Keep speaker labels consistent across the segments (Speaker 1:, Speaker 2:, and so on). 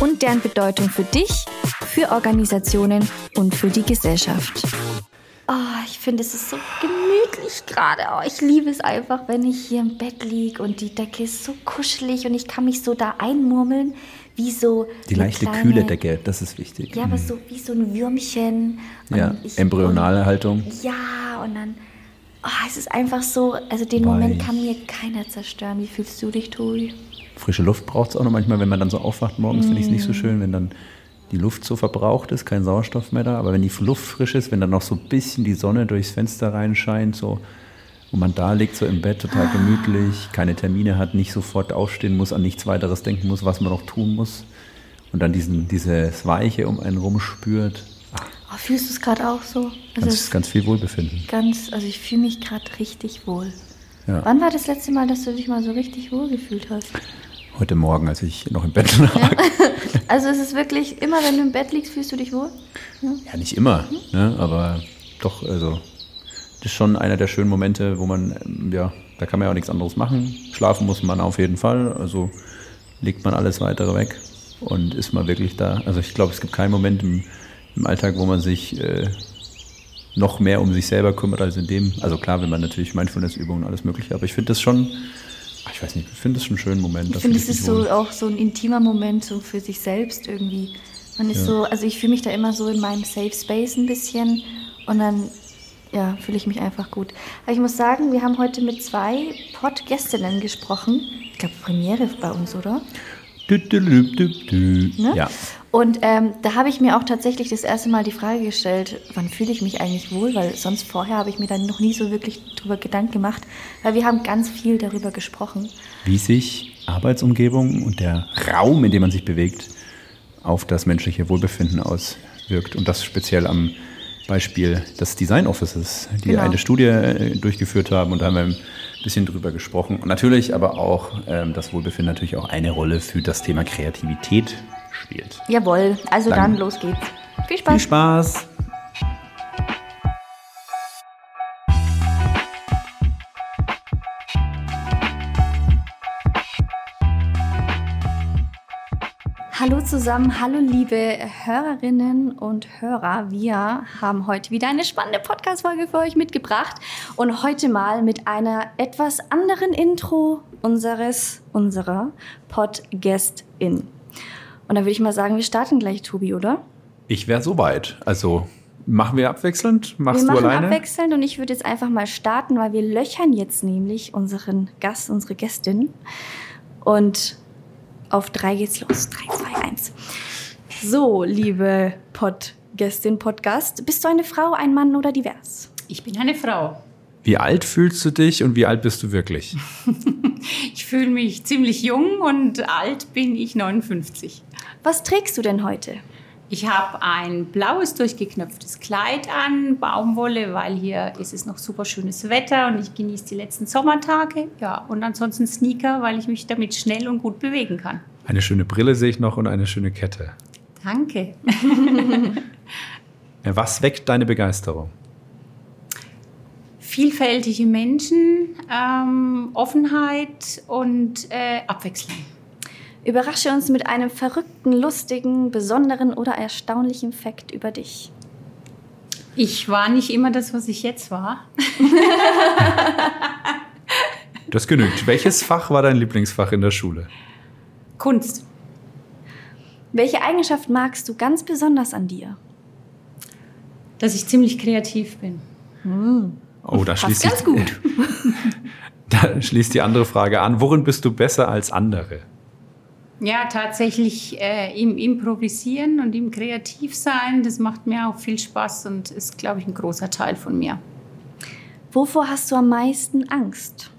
Speaker 1: und deren Bedeutung für dich, für Organisationen und für die Gesellschaft. Oh, ich finde, es ist so gemütlich gerade. Oh, ich liebe es einfach, wenn ich hier im Bett liege und die Decke ist so kuschelig und ich kann mich so da einmurmeln, wie so.
Speaker 2: Die leichte, kleine, kühle Decke, das ist wichtig.
Speaker 1: Ja, aber so wie so ein Würmchen.
Speaker 2: ja, ich, embryonale und, Haltung.
Speaker 1: Ja, und dann. Oh, es ist einfach so, also den Weich. Moment kann mir keiner zerstören. Wie fühlst du dich, Tobi?
Speaker 2: Frische Luft braucht es auch noch manchmal, wenn man dann so aufwacht morgens, mm. finde ich es nicht so mm. schön, wenn dann die Luft so verbraucht ist, kein Sauerstoff mehr da. Aber wenn die Luft frisch ist, wenn dann noch so ein bisschen die Sonne durchs Fenster reinscheint, so und man da liegt, so im Bett, total gemütlich, keine Termine hat, nicht sofort aufstehen muss, an nichts weiteres denken muss, was man noch tun muss. Und dann diesen, dieses Weiche um einen rum spürt.
Speaker 1: Oh, fühlst du es gerade auch so?
Speaker 2: Also ganz, ganz viel Wohlbefinden.
Speaker 1: Ganz, also ich fühle mich gerade richtig wohl. Ja. Wann war das letzte Mal, dass du dich mal so richtig wohl gefühlt hast?
Speaker 2: Heute Morgen, als ich noch im Bett lag. Ja.
Speaker 1: Also es ist wirklich, immer wenn du im Bett liegst, fühlst du dich wohl?
Speaker 2: Ja, ja nicht immer, mhm. ne? aber doch, also das ist schon einer der schönen Momente, wo man, ähm, ja, da kann man ja auch nichts anderes machen. Schlafen muss man auf jeden Fall, also legt man alles weitere weg und ist mal wirklich da. Also ich glaube, es gibt keinen Moment im, im Alltag, wo man sich äh, noch mehr um sich selber kümmert als in dem. Also klar, wenn man natürlich Mindfulness-Übungen und alles mögliche, aber ich finde das schon ich weiß nicht, ich finde es schon einen schönen Moment.
Speaker 1: Ich finde, es ist so auch so ein intimer Moment so für sich selbst irgendwie. Man ist ja. so, also ich fühle mich da immer so in meinem Safe Space ein bisschen und dann ja, fühle ich mich einfach gut. Aber ich muss sagen, wir haben heute mit zwei Podgästinnen gesprochen. Ich glaube, Premiere bei uns, oder?
Speaker 2: Du, du, du,
Speaker 1: ne? Ja. Und ähm, da habe ich mir auch tatsächlich das erste Mal die Frage gestellt, wann fühle ich mich eigentlich wohl, weil sonst vorher habe ich mir dann noch nie so wirklich darüber Gedanken gemacht, weil wir haben ganz viel darüber gesprochen.
Speaker 2: Wie sich Arbeitsumgebung und der Raum, in dem man sich bewegt, auf das menschliche Wohlbefinden auswirkt und das speziell am Beispiel des Design Offices, die genau. eine Studie äh, durchgeführt haben und da haben wir ein bisschen drüber gesprochen. Und natürlich aber auch ähm, das Wohlbefinden natürlich auch eine Rolle für das Thema Kreativität spielt.
Speaker 1: Jawohl, also dann, dann los geht's. Viel Spaß.
Speaker 2: Viel Spaß.
Speaker 1: Hallo zusammen, hallo liebe Hörerinnen und Hörer. Wir haben heute wieder eine spannende Podcast-Folge für euch mitgebracht und heute mal mit einer etwas anderen Intro unseres, unserer Podcast-In. Und da würde ich mal sagen, wir starten gleich, Tobi, oder?
Speaker 2: Ich wäre soweit. Also machen wir abwechselnd? Machst
Speaker 1: wir
Speaker 2: du alleine?
Speaker 1: Wir machen abwechselnd und ich würde jetzt einfach mal starten, weil wir löchern jetzt nämlich unseren Gast, unsere Gästin. Und auf drei geht's los. Drei, zwei, eins. So, liebe Pod-Gästin, Podcast, bist du eine Frau, ein Mann oder divers?
Speaker 3: Ich bin eine Frau.
Speaker 2: Wie alt fühlst du dich und wie alt bist du wirklich?
Speaker 3: ich fühle mich ziemlich jung und alt bin ich 59.
Speaker 1: Was trägst du denn heute?
Speaker 3: Ich habe ein blaues durchgeknöpftes Kleid an, Baumwolle, weil hier ist es noch super schönes Wetter und ich genieße die letzten Sommertage. Ja, und ansonsten Sneaker, weil ich mich damit schnell und gut bewegen kann.
Speaker 2: Eine schöne Brille sehe ich noch und eine schöne Kette.
Speaker 3: Danke.
Speaker 2: Was weckt deine Begeisterung?
Speaker 3: vielfältige Menschen, ähm, Offenheit und äh, Abwechslung.
Speaker 1: Überrasche uns mit einem verrückten, lustigen, besonderen oder erstaunlichen Fakt über dich.
Speaker 3: Ich war nicht immer das, was ich jetzt war.
Speaker 2: das genügt. Welches Fach war dein Lieblingsfach in der Schule?
Speaker 3: Kunst.
Speaker 1: Welche Eigenschaft magst du ganz besonders an dir?
Speaker 3: Dass ich ziemlich kreativ bin.
Speaker 1: Hm.
Speaker 2: Oh, da schließt,
Speaker 1: ganz gut.
Speaker 2: da schließt die andere Frage an. Worin bist du besser als andere?
Speaker 3: Ja, tatsächlich äh, im Improvisieren und im Kreativsein, das macht mir auch viel Spaß und ist, glaube ich, ein großer Teil von mir.
Speaker 1: Wovor hast du am meisten Angst?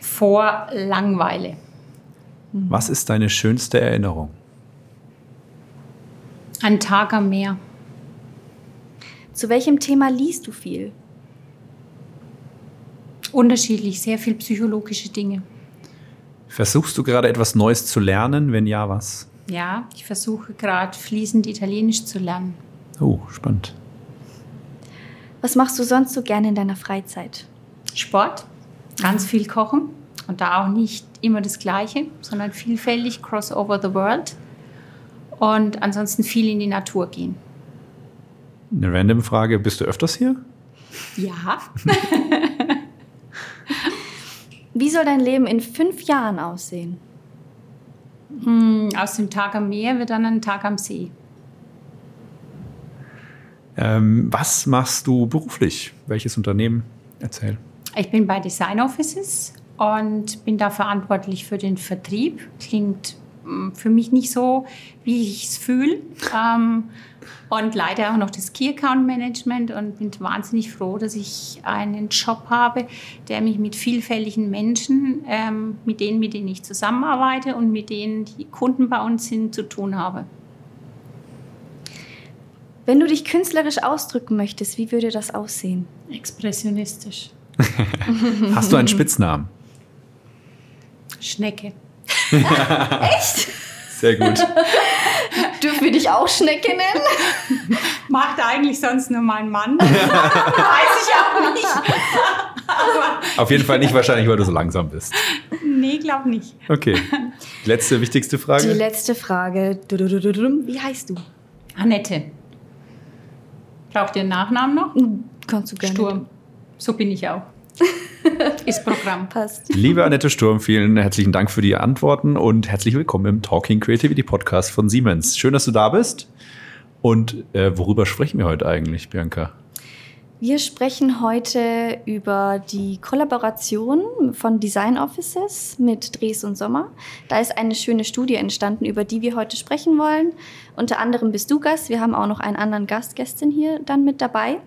Speaker 3: Vor Langweile.
Speaker 2: Was ist deine schönste Erinnerung?
Speaker 3: Ein Tag am Meer.
Speaker 1: Zu welchem Thema liest du viel?
Speaker 3: Unterschiedlich, sehr viel psychologische Dinge.
Speaker 2: Versuchst du gerade etwas Neues zu lernen? Wenn ja, was?
Speaker 3: Ja, ich versuche gerade fließend Italienisch zu lernen.
Speaker 2: Oh, spannend.
Speaker 1: Was machst du sonst so gerne in deiner Freizeit?
Speaker 3: Sport, ganz viel kochen und da auch nicht immer das Gleiche, sondern vielfältig, cross over the world und ansonsten viel in die Natur gehen.
Speaker 2: Eine random Frage, bist du öfters hier?
Speaker 3: Ja.
Speaker 1: Wie soll dein Leben in fünf Jahren aussehen?
Speaker 3: Hm, aus dem Tag am Meer wird dann ein Tag am See.
Speaker 2: Ähm, was machst du beruflich? Welches Unternehmen? Erzähl.
Speaker 3: Ich bin bei Design Offices und bin da verantwortlich für den Vertrieb. Klingt hm, für mich nicht so, wie ich es fühle. Ähm, und leider auch noch das Key Account Management und bin wahnsinnig froh, dass ich einen Job habe, der mich mit vielfältigen Menschen, ähm, mit denen, mit denen ich zusammenarbeite und mit denen die Kunden bei uns sind, zu tun habe.
Speaker 1: Wenn du dich künstlerisch ausdrücken möchtest, wie würde das aussehen?
Speaker 3: Expressionistisch.
Speaker 2: Hast du einen Spitznamen?
Speaker 3: Schnecke.
Speaker 1: Echt?
Speaker 2: Sehr gut.
Speaker 1: Dürfen wir dich auch Schnecke nennen?
Speaker 3: Macht eigentlich sonst nur mein Mann. Weiß ich auch nicht. Aber
Speaker 2: Auf jeden Fall nicht wahrscheinlich, weil du so langsam bist.
Speaker 3: nee, glaub nicht.
Speaker 2: Okay. Letzte wichtigste
Speaker 1: Die
Speaker 2: Frage.
Speaker 1: letzte Frage. Wie heißt du?
Speaker 3: Annette. Braucht ihr einen Nachnamen noch?
Speaker 1: Kannst du gerne.
Speaker 3: Sturm. So bin ich auch. Ist Programm.
Speaker 1: Passt.
Speaker 2: Liebe Annette Sturm, vielen herzlichen Dank für die Antworten und herzlich willkommen im Talking Creativity Podcast von Siemens. Schön, dass du da bist. Und äh, worüber sprechen wir heute eigentlich, Bianca?
Speaker 1: Wir sprechen heute über die Kollaboration von Design Offices mit Dres und Sommer. Da ist eine schöne Studie entstanden, über die wir heute sprechen wollen. Unter anderem bist du Gast. Wir haben auch noch einen anderen Gast, Gästin hier dann mit dabei.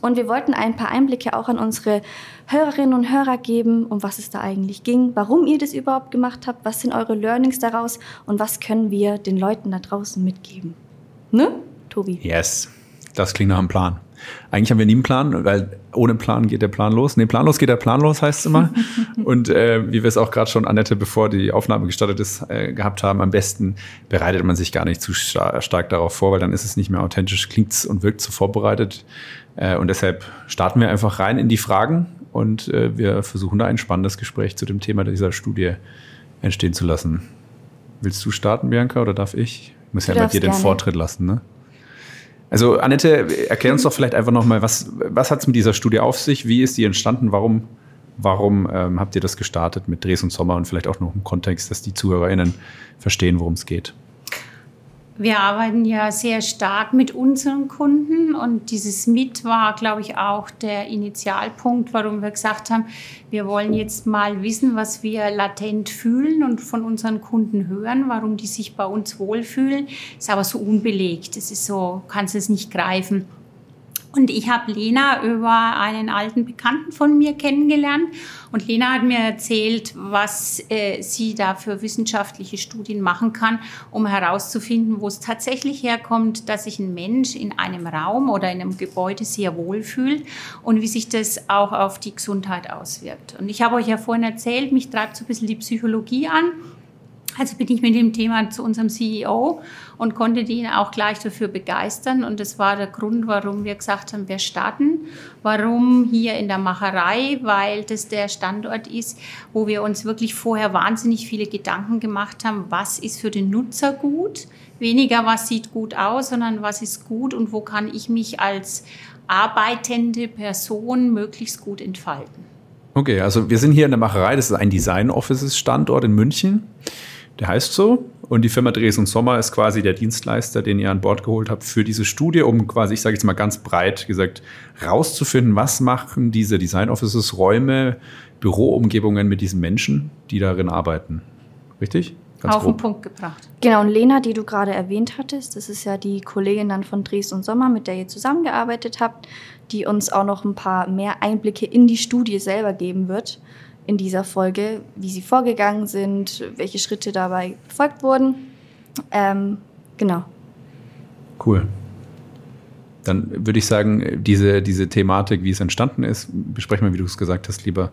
Speaker 1: Und wir wollten ein paar Einblicke auch an unsere Hörerinnen und Hörer geben, um was es da eigentlich ging, warum ihr das überhaupt gemacht habt, was sind eure Learnings daraus und was können wir den Leuten da draußen mitgeben. Ne, Tobi?
Speaker 2: Yes, das klingt nach einem Plan. Eigentlich haben wir nie einen Plan, weil ohne Plan geht der Plan los. Nee, planlos geht der Plan los, heißt es immer. Und äh, wie wir es auch gerade schon, Annette, bevor die Aufnahme gestartet ist, äh, gehabt haben, am besten bereitet man sich gar nicht zu star stark darauf vor, weil dann ist es nicht mehr authentisch, klingt und wirkt so vorbereitet. Äh, und deshalb starten wir einfach rein in die Fragen und äh, wir versuchen da ein spannendes Gespräch zu dem Thema dieser Studie entstehen zu lassen. Willst du starten, Bianca, oder darf ich? Ich muss
Speaker 1: Du
Speaker 2: ja
Speaker 1: darfst
Speaker 2: dir den
Speaker 1: gerne.
Speaker 2: Vortritt lassen, ne? Also Annette, erklär uns doch vielleicht einfach nochmal, was, was hat es mit dieser Studie auf sich? Wie ist die entstanden? Warum, warum ähm, habt ihr das gestartet mit Dres und Sommer und vielleicht auch noch im Kontext, dass die ZuhörerInnen verstehen, worum es geht?
Speaker 3: Wir arbeiten ja sehr stark mit unseren Kunden und dieses Mit war, glaube ich, auch der Initialpunkt, warum wir gesagt haben, wir wollen jetzt mal wissen, was wir latent fühlen und von unseren Kunden hören, warum die sich bei uns wohlfühlen. Ist aber so unbelegt. Es ist so, kannst es nicht greifen. Und ich habe Lena über einen alten Bekannten von mir kennengelernt. Und Lena hat mir erzählt, was äh, sie da für wissenschaftliche Studien machen kann, um herauszufinden, wo es tatsächlich herkommt, dass sich ein Mensch in einem Raum oder in einem Gebäude sehr wohl fühlt und wie sich das auch auf die Gesundheit auswirkt. Und ich habe euch ja vorhin erzählt, mich treibt so ein bisschen die Psychologie an. Also bin ich mit dem Thema zu unserem CEO und konnte ihn auch gleich dafür begeistern. Und das war der Grund, warum wir gesagt haben, wir starten. Warum hier in der Macherei? Weil das der Standort ist, wo wir uns wirklich vorher wahnsinnig viele Gedanken gemacht haben, was ist für den Nutzer gut? Weniger, was sieht gut aus, sondern was ist gut und wo kann ich mich als arbeitende Person möglichst gut entfalten.
Speaker 2: Okay, also wir sind hier in der Macherei, das ist ein Design Offices Standort in München. Der heißt so. Und die Firma Dres und Sommer ist quasi der Dienstleister, den ihr an Bord geholt habt für diese Studie, um quasi, ich sage jetzt mal ganz breit gesagt, rauszufinden, was machen diese Design Offices, Räume, Büroumgebungen mit diesen Menschen, die darin arbeiten. Richtig?
Speaker 3: Auf den Punkt gebracht.
Speaker 1: Genau, und Lena, die du gerade erwähnt hattest, das ist ja die Kollegin dann von Dres und Sommer, mit der ihr zusammengearbeitet habt, die uns auch noch ein paar mehr Einblicke in die Studie selber geben wird in dieser Folge, wie sie vorgegangen sind, welche Schritte dabei befolgt wurden. Ähm, genau.
Speaker 2: Cool. Dann würde ich sagen, diese, diese Thematik, wie es entstanden ist, besprechen wir, wie du es gesagt hast, lieber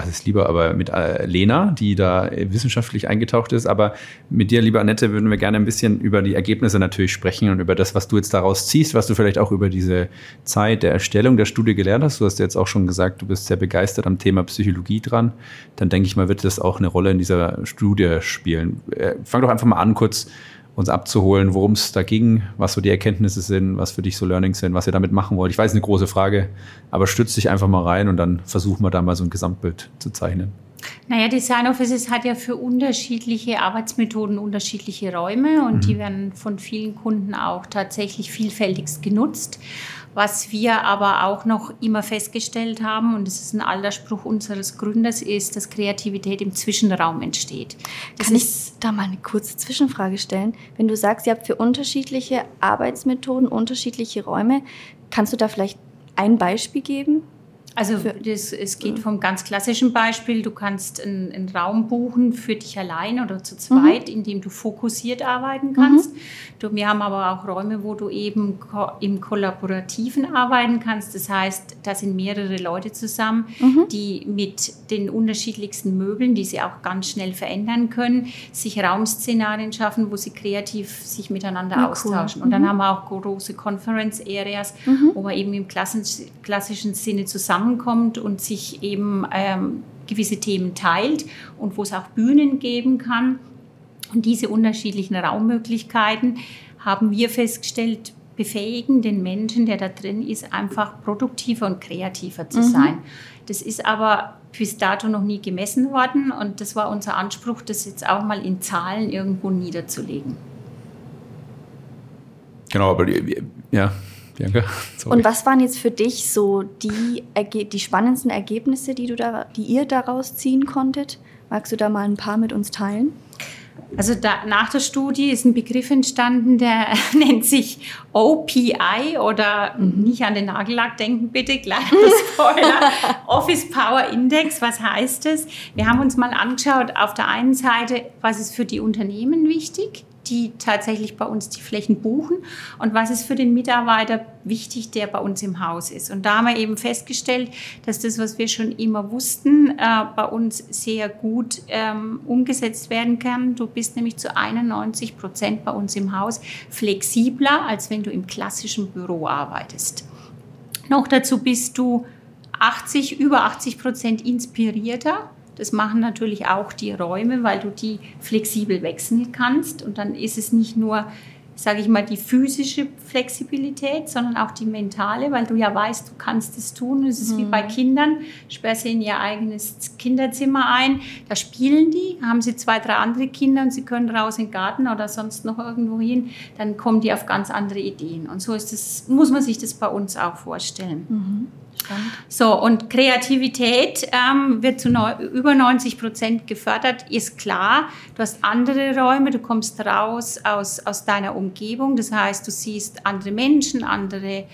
Speaker 2: was ist lieber, aber mit äh, Lena, die da wissenschaftlich eingetaucht ist. Aber mit dir, liebe Annette, würden wir gerne ein bisschen über die Ergebnisse natürlich sprechen und über das, was du jetzt daraus ziehst, was du vielleicht auch über diese Zeit der Erstellung der Studie gelernt hast. Du hast jetzt auch schon gesagt, du bist sehr begeistert am Thema Psychologie dran. Dann denke ich mal, wird das auch eine Rolle in dieser Studie spielen. Äh, fang doch einfach mal an, kurz uns abzuholen, worum es da ging, was so die Erkenntnisse sind, was für dich so Learnings sind, was ihr damit machen wollt. Ich weiß, eine große Frage, aber stützt dich einfach mal rein und dann versuchen wir da mal so ein Gesamtbild zu zeichnen.
Speaker 3: Naja, Design Offices hat ja für unterschiedliche Arbeitsmethoden unterschiedliche Räume und mhm. die werden von vielen Kunden auch tatsächlich vielfältigst genutzt. Was wir aber auch noch immer festgestellt haben, und das ist ein alter Spruch unseres Gründers, ist, dass Kreativität im Zwischenraum entsteht.
Speaker 1: Das Kann ich da mal eine kurze Zwischenfrage stellen? Wenn du sagst, ihr habt für unterschiedliche Arbeitsmethoden unterschiedliche Räume, kannst du da vielleicht ein Beispiel geben?
Speaker 3: Also das, es geht vom ganz klassischen Beispiel, du kannst einen, einen Raum buchen für dich allein oder zu zweit, mhm. in dem du fokussiert arbeiten kannst. Mhm. Du, wir haben aber auch Räume, wo du eben ko im Kollaborativen arbeiten kannst. Das heißt, da sind mehrere Leute zusammen, mhm. die mit den unterschiedlichsten Möbeln, die sie auch ganz schnell verändern können, sich Raumszenarien schaffen, wo sie kreativ sich miteinander ja, austauschen. Cool. Und dann mhm. haben wir auch große Conference Areas, mhm. wo man eben im klassischen Sinne zusammen zusammenkommt und sich eben ähm, gewisse Themen teilt und wo es auch Bühnen geben kann. Und diese unterschiedlichen Raummöglichkeiten haben wir festgestellt, befähigen den Menschen, der da drin ist, einfach produktiver und kreativer zu mhm. sein. Das ist aber bis dato noch nie gemessen worden und das war unser Anspruch, das jetzt auch mal in Zahlen irgendwo niederzulegen.
Speaker 2: Genau, aber ja,
Speaker 1: Bianca. Sorry. Und was waren jetzt für dich so die, die spannendsten Ergebnisse, die, du da, die ihr daraus ziehen konntet? Magst du da mal ein paar mit uns teilen?
Speaker 3: Also da, nach der Studie ist ein Begriff entstanden, der nennt sich OPI oder mhm. nicht an den Nagellack denken bitte, kleiner Spoiler, Office Power Index. Was heißt das? Wir haben uns mal angeschaut, auf der einen Seite, was ist für die Unternehmen wichtig? Die tatsächlich bei uns die Flächen buchen und was ist für den Mitarbeiter wichtig, der bei uns im Haus ist. Und da haben wir eben festgestellt, dass das, was wir schon immer wussten, äh, bei uns sehr gut ähm, umgesetzt werden kann. Du bist nämlich zu 91 Prozent bei uns im Haus flexibler, als wenn du im klassischen Büro arbeitest. Noch dazu bist du 80, über 80 Prozent inspirierter das machen natürlich auch die Räume, weil du die flexibel wechseln kannst. Und dann ist es nicht nur, sage ich mal, die physische Flexibilität, sondern auch die mentale, weil du ja weißt, du kannst es tun. Es ist mhm. wie bei Kindern, sperrst sie in ihr eigenes Kinderzimmer ein, da spielen die, haben sie zwei, drei andere Kinder und sie können raus in den Garten oder sonst noch irgendwo hin, dann kommen die auf ganz andere Ideen. Und so ist das, muss man sich das bei uns auch vorstellen. Mhm. So, und Kreativität ähm, wird zu neu, über 90 Prozent gefördert, ist klar. Du hast andere Räume, du kommst raus aus, aus deiner Umgebung. Das heißt, du siehst andere Menschen, andere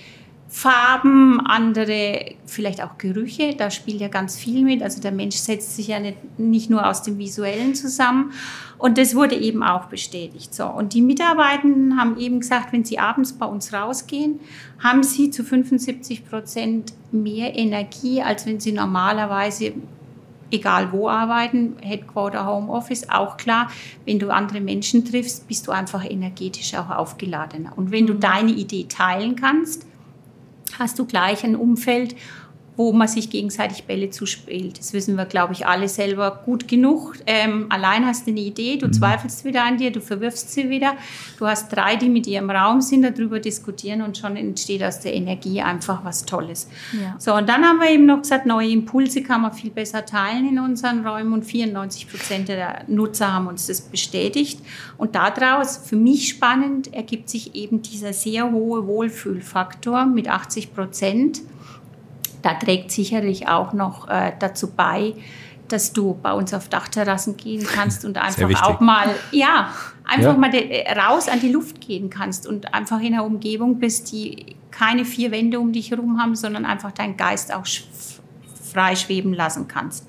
Speaker 3: Farben, andere, vielleicht auch Gerüche, da spielt ja ganz viel mit. Also der Mensch setzt sich ja nicht, nicht nur aus dem Visuellen zusammen. Und das wurde eben auch bestätigt. So. Und die Mitarbeitenden haben eben gesagt, wenn sie abends bei uns rausgehen, haben sie zu 75 Prozent mehr Energie, als wenn sie normalerweise egal wo arbeiten, Headquarter, Homeoffice, auch klar, wenn du andere Menschen triffst, bist du einfach energetisch auch aufgeladener. Und wenn du mhm. deine Idee teilen kannst, hast du gleich ein Umfeld, wo man sich gegenseitig Bälle zuspielt. Das wissen wir, glaube ich, alle selber gut genug. Ähm, allein hast du eine Idee, du mhm. zweifelst wieder an dir, du verwirfst sie wieder. Du hast drei, die mit dir im Raum sind, darüber diskutieren und schon entsteht aus der Energie einfach was Tolles. Ja. So, und dann haben wir eben noch gesagt, neue Impulse kann man viel besser teilen in unseren Räumen und 94 Prozent der Nutzer haben uns das bestätigt. Und daraus, für mich spannend, ergibt sich eben dieser sehr hohe Wohlfühlfaktor mit 80 Prozent da trägt sicherlich auch noch äh, dazu bei, dass du bei uns auf Dachterrassen gehen kannst und einfach auch mal, ja, einfach ja. mal äh, raus an die Luft gehen kannst und einfach in einer Umgebung bist, die keine vier Wände um dich herum haben, sondern einfach deinen Geist auch frei schweben lassen kannst.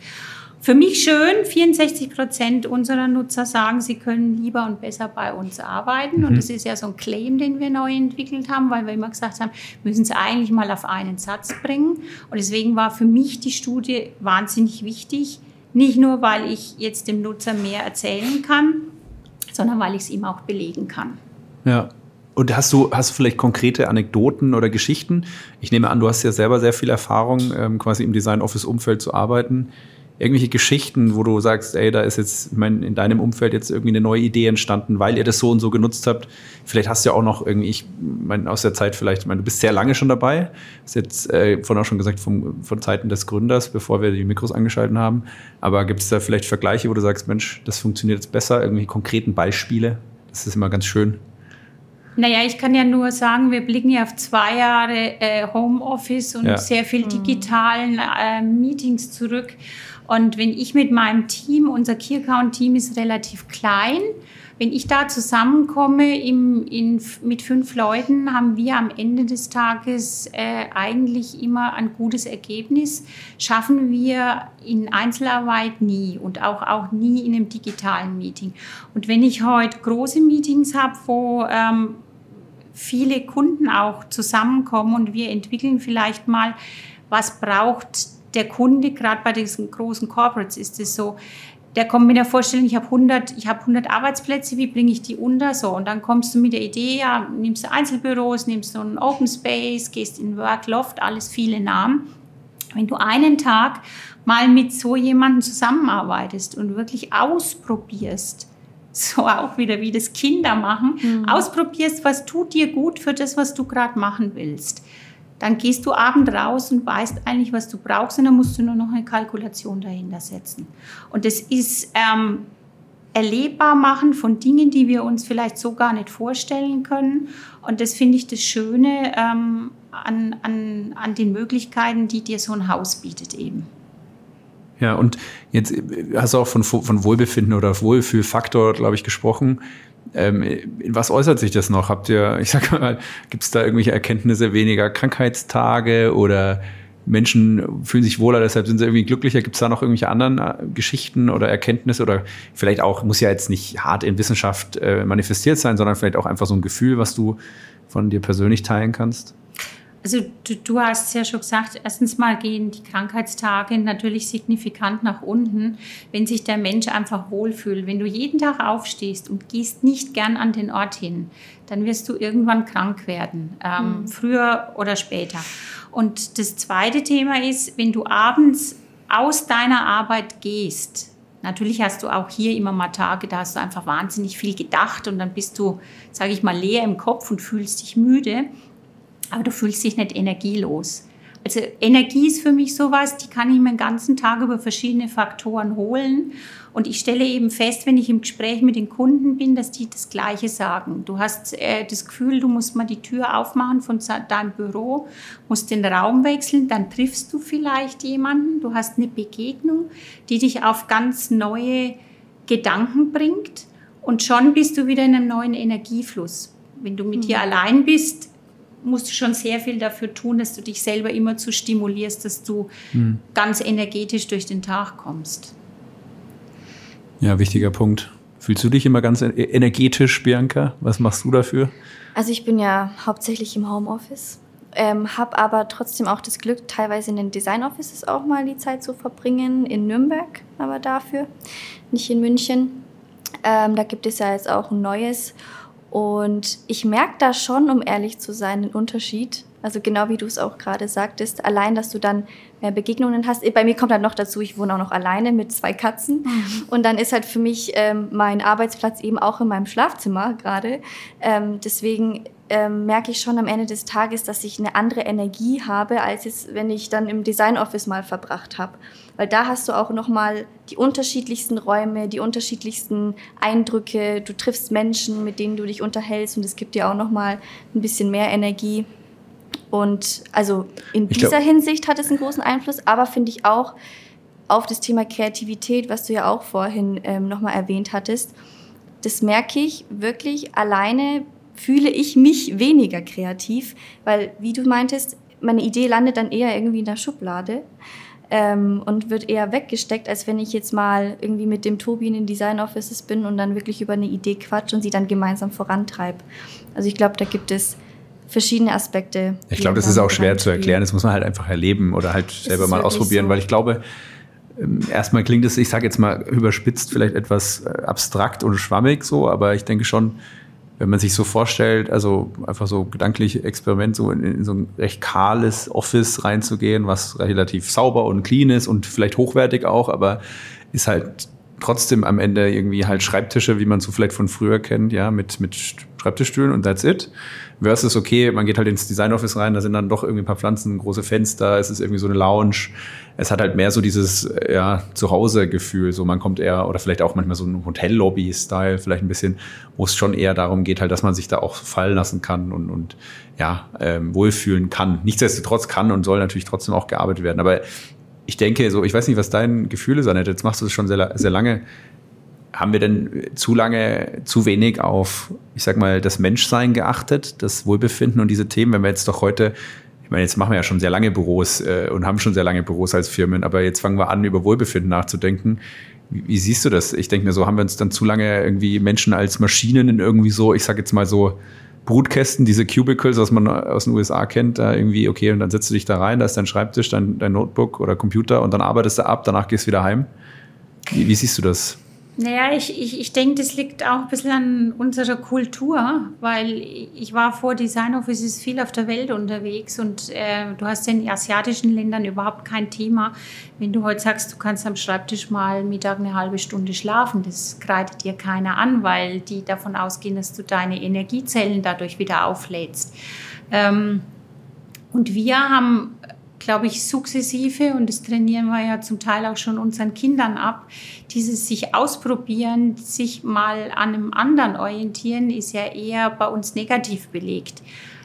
Speaker 3: Für mich schön, 64 Prozent unserer Nutzer sagen, sie können lieber und besser bei uns arbeiten. Mhm. Und das ist ja so ein Claim, den wir neu entwickelt haben, weil wir immer gesagt haben, müssen es eigentlich mal auf einen Satz bringen. Und deswegen war für mich die Studie wahnsinnig wichtig. Nicht nur, weil ich jetzt dem Nutzer mehr erzählen kann, sondern weil ich es ihm auch belegen kann.
Speaker 2: Ja. Und hast du, hast du vielleicht konkrete Anekdoten oder Geschichten? Ich nehme an, du hast ja selber sehr viel Erfahrung, ähm, quasi im Design Office Umfeld zu arbeiten irgendwelche Geschichten, wo du sagst, ey, da ist jetzt ich mein, in deinem Umfeld jetzt irgendwie eine neue Idee entstanden, weil ihr das so und so genutzt habt. Vielleicht hast du ja auch noch irgendwie, ich meine, aus der Zeit vielleicht, ich meine, du bist sehr lange schon dabei. Hast jetzt äh, vorhin auch schon gesagt, vom, von Zeiten des Gründers, bevor wir die Mikros angeschalten haben. Aber gibt es da vielleicht Vergleiche, wo du sagst, Mensch, das funktioniert jetzt besser, irgendwie konkreten Beispiele? Das ist immer ganz schön.
Speaker 3: Naja, ich kann ja nur sagen, wir blicken ja auf zwei Jahre äh, Homeoffice und ja. sehr viel digitalen äh, Meetings zurück. Und wenn ich mit meinem Team, unser Key Account Team ist relativ klein, wenn ich da zusammenkomme im, in, mit fünf Leuten, haben wir am Ende des Tages äh, eigentlich immer ein gutes Ergebnis. Schaffen wir in Einzelarbeit nie und auch, auch nie in einem digitalen Meeting. Und wenn ich heute große Meetings habe, wo ähm, viele Kunden auch zusammenkommen und wir entwickeln vielleicht mal, was braucht der Kunde, gerade bei diesen großen Corporates ist es so, der kommt mit der Vorstellung, ich habe 100, ich 100 Arbeitsplätze, wie bringe ich die unter? So, und dann kommst du mit der Idee, ja, nimmst du Einzelbüros, nimmst du einen Open Space, gehst in Workloft, alles viele Namen. Wenn du einen Tag mal mit so jemandem zusammenarbeitest und wirklich ausprobierst, so auch wieder wie das Kinder machen, mhm. ausprobierst, was tut dir gut für das, was du gerade machen willst dann gehst du abend raus und weißt eigentlich, was du brauchst und dann musst du nur noch eine Kalkulation dahinter setzen. Und das ist ähm, erlebbar machen von Dingen, die wir uns vielleicht so gar nicht vorstellen können. Und das finde ich das Schöne ähm, an, an, an den Möglichkeiten, die dir so ein Haus bietet eben.
Speaker 2: Ja, und jetzt hast du auch von, von Wohlbefinden oder Wohlfühlfaktor, glaube ich, gesprochen. Ähm, in was äußert sich das noch? Habt ihr, ich sag mal, gibt es da irgendwelche Erkenntnisse weniger Krankheitstage oder Menschen fühlen sich wohler, deshalb sind sie irgendwie glücklicher? Gibt es da noch irgendwelche anderen äh, Geschichten oder Erkenntnisse oder vielleicht auch, muss ja jetzt nicht hart in Wissenschaft äh, manifestiert sein, sondern vielleicht auch einfach so ein Gefühl, was du von dir persönlich teilen kannst?
Speaker 3: Also du, du hast ja schon gesagt, erstens mal gehen die Krankheitstage natürlich signifikant nach unten, wenn sich der Mensch einfach wohlfühlt. Wenn du jeden Tag aufstehst und gehst nicht gern an den Ort hin, dann wirst du irgendwann krank werden, ähm, mhm. früher oder später. Und das zweite Thema ist, wenn du abends aus deiner Arbeit gehst, Natürlich hast du auch hier immer mal Tage, da hast du einfach wahnsinnig viel gedacht und dann bist du, sage ich mal, leer im Kopf und fühlst dich müde aber du fühlst dich nicht energielos. Also Energie ist für mich sowas, die kann ich mir den ganzen Tag über verschiedene Faktoren holen. Und ich stelle eben fest, wenn ich im Gespräch mit den Kunden bin, dass die das Gleiche sagen. Du hast äh, das Gefühl, du musst mal die Tür aufmachen von deinem Büro, musst den Raum wechseln, dann triffst du vielleicht jemanden, du hast eine Begegnung, die dich auf ganz neue Gedanken bringt und schon bist du wieder in einem neuen Energiefluss. Wenn du mit mhm. dir allein bist, musst du schon sehr viel dafür tun, dass du dich selber immer zu stimulierst, dass du mhm. ganz energetisch durch den Tag kommst.
Speaker 2: Ja, wichtiger Punkt. Fühlst du dich immer ganz e-, energetisch, Bianca? Was machst du dafür?
Speaker 1: Also ich bin ja hauptsächlich im Homeoffice, ähm, habe aber trotzdem auch das Glück, teilweise in den Design Offices auch mal die Zeit zu verbringen, in Nürnberg aber dafür, nicht in München. Ähm, da gibt es ja jetzt auch ein neues und ich merke da schon, um ehrlich zu sein, einen Unterschied. Also genau wie du es auch gerade sagtest, allein, dass du dann mehr Begegnungen hast. Bei mir kommt halt noch dazu, ich wohne auch noch alleine mit zwei Katzen. Mhm. Und dann ist halt für mich ähm, mein Arbeitsplatz eben auch in meinem Schlafzimmer gerade. Ähm, deswegen ähm, merke ich schon am Ende des Tages, dass ich eine andere Energie habe, als jetzt, wenn ich dann im Design Office mal verbracht habe. Weil da hast du auch nochmal die unterschiedlichsten Räume, die unterschiedlichsten Eindrücke. Du triffst Menschen, mit denen du dich unterhältst und es gibt dir auch nochmal ein bisschen mehr Energie. Und also in ich dieser Hinsicht hat es einen großen Einfluss, aber finde ich auch auf das Thema Kreativität, was du ja auch vorhin ähm, nochmal erwähnt hattest, das merke ich wirklich alleine fühle ich mich weniger kreativ, weil, wie du meintest, meine Idee landet dann eher irgendwie in der Schublade. ähm, und wird eher weggesteckt, als wenn ich jetzt mal irgendwie mit dem Tobi in den Design Offices bin und dann wirklich über eine Idee quatsch und sie dann gemeinsam vorantreibe. Also ich glaube, da gibt es verschiedene Aspekte.
Speaker 2: Ich glaube, das ist auch schwer zu erklären. Das muss man halt einfach erleben oder halt selber mal ausprobieren, so. weil ich glaube, ähm, erstmal klingt es, ich sage jetzt mal überspitzt, vielleicht etwas äh, abstrakt und schwammig so, aber ich denke schon, wenn man sich so vorstellt, also einfach so gedanklich Experiment, so in, in, so ein recht kahles Office reinzugehen, was relativ sauber und clean ist und vielleicht hochwertig auch, aber ist halt trotzdem am Ende irgendwie halt Schreibtische, wie man so vielleicht von früher kennt, ja, mit, mit Schreibtischstühlen und that's it. Versus, okay, man geht halt ins Design Office rein, da sind dann doch irgendwie ein paar Pflanzen, große Fenster, es ist irgendwie so eine Lounge. Es hat halt mehr so dieses, ja, Zuhause-Gefühl. So, man kommt eher, oder vielleicht auch manchmal so ein Hotellobby-Style, vielleicht ein bisschen, wo es schon eher darum geht, halt, dass man sich da auch fallen lassen kann und, und ja, ähm, wohlfühlen kann. Nichtsdestotrotz kann und soll natürlich trotzdem auch gearbeitet werden. Aber ich denke, so, ich weiß nicht, was dein Gefühl ist, Annette, jetzt machst du das schon sehr, sehr lange haben wir denn zu lange, zu wenig auf, ich sag mal, das Menschsein geachtet, das Wohlbefinden und diese Themen, wenn wir jetzt doch heute, ich meine, jetzt machen wir ja schon sehr lange Büros äh, und haben schon sehr lange Büros als Firmen, aber jetzt fangen wir an, über Wohlbefinden nachzudenken. Wie, wie siehst du das? Ich denke mir so, haben wir uns dann zu lange irgendwie Menschen als Maschinen in irgendwie so, ich sag jetzt mal so, Brutkästen, diese Cubicles, was man aus den USA kennt, da irgendwie, okay, und dann setzt du dich da rein, da ist dein Schreibtisch, dein, dein Notebook oder Computer und dann arbeitest du ab, danach gehst du wieder heim. Wie, wie siehst du das?
Speaker 3: Naja, ich, ich, ich denke, das liegt auch ein bisschen an unserer Kultur, weil ich war vor Design Offices viel auf der Welt unterwegs und äh, du hast in asiatischen Ländern überhaupt kein Thema. Wenn du heute sagst, du kannst am Schreibtisch mal Mittag eine halbe Stunde schlafen, das kreidet dir keiner an, weil die davon ausgehen, dass du deine Energiezellen dadurch wieder auflädst. Ähm, und wir haben glaube ich, sukzessive, und das trainieren wir ja zum Teil auch schon unseren Kindern ab, dieses sich ausprobieren, sich mal an einem anderen orientieren, ist ja eher bei uns negativ belegt.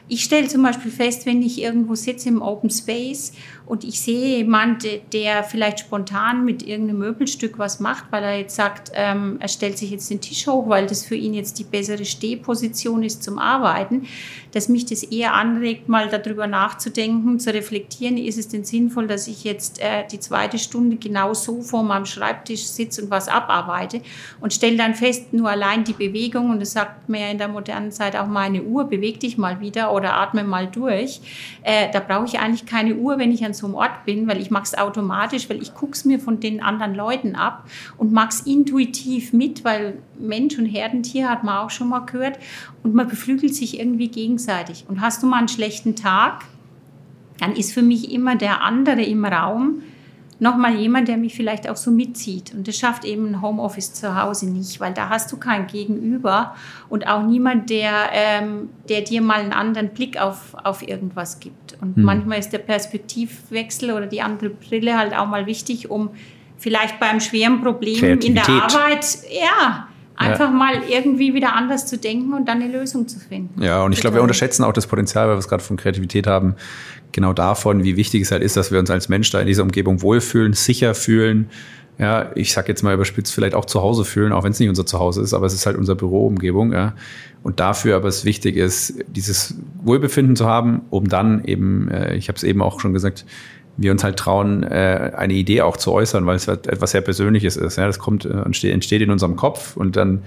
Speaker 3: Ich stelle zum Beispiel fest, wenn ich irgendwo sitze im Open Space und ich sehe jemand, der vielleicht spontan mit irgendeinem Möbelstück was macht, weil er jetzt sagt, ähm, er stellt sich jetzt den Tisch hoch, weil das für ihn jetzt die bessere Stehposition ist zum Arbeiten, dass mich das eher anregt, mal darüber nachzudenken, zu reflektieren, ist es denn sinnvoll, dass ich jetzt äh, die zweite Stunde genau so vor meinem Schreibtisch sitze und was abarbeite und stelle dann fest, nur allein die Bewegung, und das sagt mir ja in der modernen Zeit auch meine Uhr, beweg dich mal wieder oder atme mal durch, äh, da brauche ich eigentlich keine Uhr, wenn ich an so einem Ort bin, weil ich mache es automatisch, weil ich gucke es mir von den anderen Leuten ab und mache es intuitiv mit, weil Mensch und Herdentier hat man auch schon mal gehört und man beflügelt sich irgendwie gegenseitig. Und hast du mal einen schlechten Tag, dann ist für mich immer der andere im Raum, nochmal jemand, der mich vielleicht auch so mitzieht. Und das schafft eben ein Homeoffice zu Hause nicht, weil da hast du kein Gegenüber und auch niemand, der, ähm, der dir mal einen anderen Blick auf, auf irgendwas gibt. Und hm. manchmal ist der Perspektivwechsel oder die andere Brille halt auch mal wichtig, um vielleicht beim schweren Problem in der Arbeit, ja, einfach ja. mal irgendwie wieder anders zu denken und dann eine Lösung zu finden.
Speaker 2: Ja, und ich glaube, wir unterschätzen auch das Potenzial, weil wir es gerade von Kreativität haben, genau davon, wie wichtig es halt ist, dass wir uns als Mensch da in dieser Umgebung wohlfühlen, sicher fühlen. Ja, ich sag jetzt mal überspitzt, vielleicht auch zu Hause fühlen, auch wenn es nicht unser Zuhause ist, aber es ist halt unsere Büroumgebung. Ja. Und dafür aber es wichtig ist, dieses Wohlbefinden zu haben, um dann eben, äh, ich habe es eben auch schon gesagt, wir uns halt trauen, äh, eine Idee auch zu äußern, weil es halt etwas sehr Persönliches ist. Das kommt, äh, entsteht in unserem Kopf und dann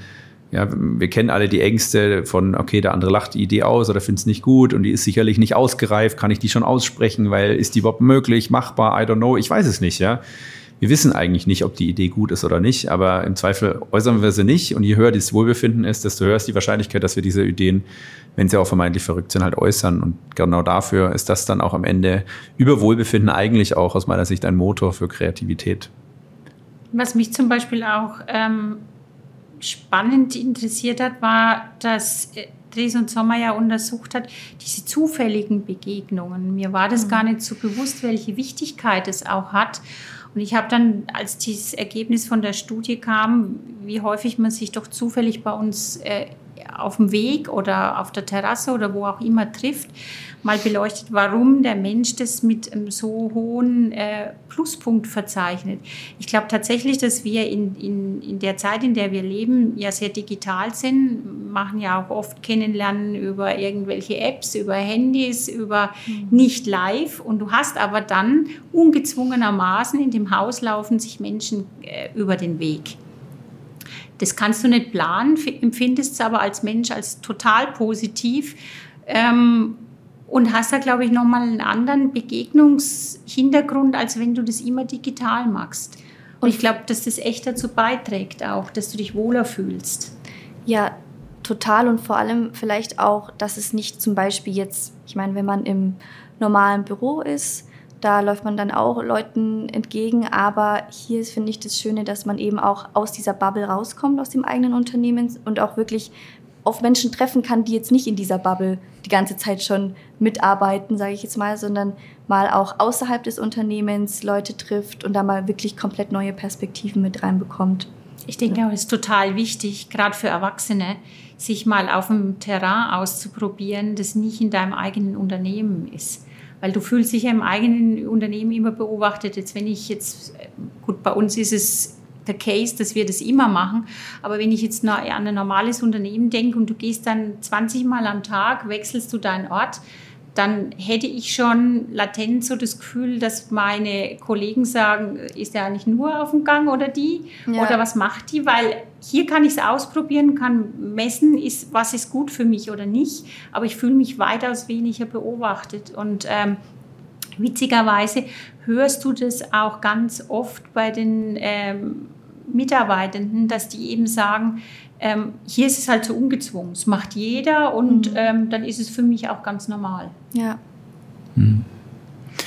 Speaker 2: ja, wir kennen alle die Ängste von, okay, der andere lacht die Idee aus oder findet es nicht gut und die ist sicherlich nicht ausgereift, kann ich die schon aussprechen, weil ist die überhaupt möglich, machbar, I don't know, ich weiß es nicht, ja. Wir wissen eigentlich nicht, ob die Idee gut ist oder nicht, aber im Zweifel äußern wir sie nicht und je höher das Wohlbefinden ist, desto höher ist die Wahrscheinlichkeit, dass wir diese Ideen, wenn sie auch vermeintlich verrückt sind, halt äußern und genau dafür ist das dann auch am Ende über Wohlbefinden eigentlich auch aus meiner Sicht ein Motor für Kreativität.
Speaker 3: Was mich zum Beispiel auch ähm spannend interessiert hat, war, dass äh, Dres und Sommer ja untersucht hat, diese zufälligen Begegnungen. Mir war das mhm. gar nicht so bewusst, welche Wichtigkeit es auch hat. Und ich habe dann, als dieses Ergebnis von der Studie kam, wie häufig man sich doch zufällig bei uns äh, auf dem Weg oder auf der Terrasse oder wo auch immer trifft, mal beleuchtet, warum der Mensch das mit einem so hohen äh, Pluspunkt verzeichnet. Ich glaube tatsächlich, dass wir in, in, in der Zeit, in der wir leben, ja sehr digital sind, machen ja auch oft Kennenlernen über irgendwelche Apps, über Handys, über mhm. nicht live. Und du hast aber dann ungezwungenermaßen in dem Haus laufen sich Menschen äh, über den Weg. Das kannst du nicht planen, empfindest es aber als Mensch als total positiv. Ähm, und hast da, glaube ich, nochmal einen anderen Begegnungshintergrund, als wenn du das immer digital machst. Und ich glaube, dass das echt dazu beiträgt, auch, dass du dich wohler fühlst.
Speaker 1: Ja, total und vor allem vielleicht auch, dass es nicht zum Beispiel jetzt, ich meine, wenn man im normalen Büro ist, da läuft man dann auch Leuten entgegen, aber hier finde ich, das Schöne, dass man eben auch aus dieser Bubble rauskommt, aus dem eigenen Unternehmen und auch wirklich auf Menschen treffen kann, die jetzt nicht in dieser Bubble die ganze Zeit schon mitarbeiten, sage ich jetzt mal, sondern mal auch außerhalb des Unternehmens Leute trifft und da mal wirklich komplett neue Perspektiven mit reinbekommt.
Speaker 3: Ich denke, es ist total wichtig, gerade für Erwachsene, sich mal auf dem Terrain auszuprobieren, das nicht in deinem eigenen Unternehmen ist. Weil du fühlst dich ja im eigenen Unternehmen immer beobachtet. Jetzt, wenn ich jetzt, gut, bei uns ist es der Case, dass wir das immer machen. Aber wenn ich jetzt an ein normales Unternehmen denke und du gehst dann 20 Mal am Tag, wechselst du deinen Ort, dann hätte ich schon latent so das Gefühl, dass meine Kollegen sagen, ist der eigentlich nur auf dem Gang oder die? Ja. Oder was macht die? Weil hier kann ich es ausprobieren, kann messen, ist, was ist gut für mich oder nicht. Aber ich fühle mich weitaus weniger beobachtet. Und ähm, witzigerweise hörst du das auch ganz oft bei den ähm, Mitarbeitenden, dass die eben sagen, ähm, hier ist es halt so ungezwungen. Es macht jeder und mhm. ähm, dann ist es für mich auch ganz normal.
Speaker 1: Ja. Mhm.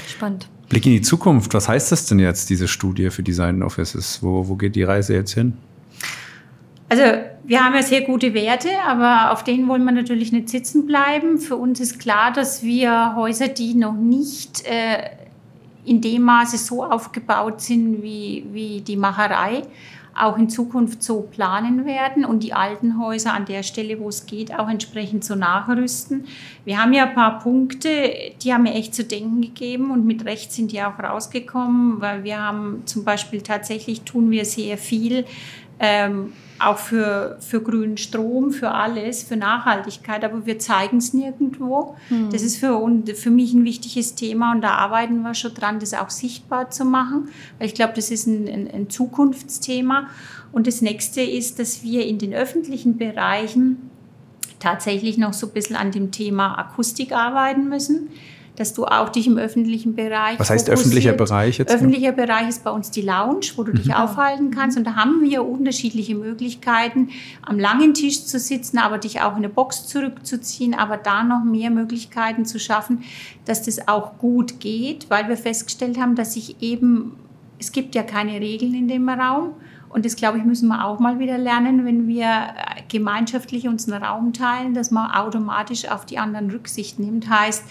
Speaker 1: Spannend.
Speaker 2: Blick in die Zukunft. Was heißt das denn jetzt, diese Studie für Design Offices? Wo, wo geht die Reise jetzt hin?
Speaker 3: Also wir haben ja sehr gute Werte, aber auf denen wollen wir natürlich nicht sitzen bleiben. Für uns ist klar, dass wir Häuser, die noch nicht äh, in dem Maße so aufgebaut sind wie, wie die Macherei, auch in Zukunft so planen werden und die alten Häuser an der Stelle, wo es geht, auch entsprechend so nachrüsten. Wir haben ja ein paar Punkte, die haben mir echt zu denken gegeben und mit Recht sind die auch rausgekommen, weil wir haben zum Beispiel tatsächlich tun wir sehr viel ähm, auch für, für grünen Strom, für alles, für Nachhaltigkeit, aber wir zeigen es nirgendwo. Mhm. Das ist für, für mich ein wichtiges Thema und da arbeiten wir schon dran, das auch sichtbar zu machen, weil ich glaube, das ist ein, ein, ein Zukunftsthema. Und das nächste ist, dass wir in den öffentlichen Bereichen tatsächlich noch so ein bisschen an dem Thema Akustik arbeiten müssen dass du auch dich im öffentlichen Bereich.
Speaker 2: Was heißt öffentlicher Bereich jetzt?
Speaker 3: Öffentlicher Bereich ist bei uns die Lounge, wo du dich mhm. aufhalten kannst. Und da haben wir unterschiedliche Möglichkeiten, am langen Tisch zu sitzen, aber dich auch in eine Box zurückzuziehen, aber da noch mehr Möglichkeiten zu schaffen, dass das auch gut geht, weil wir festgestellt haben, dass sich eben, es gibt ja keine Regeln in dem Raum. Und das, glaube ich, müssen wir auch mal wieder lernen, wenn wir gemeinschaftlich uns einen Raum teilen, dass man automatisch auf die anderen Rücksicht nimmt. Heißt,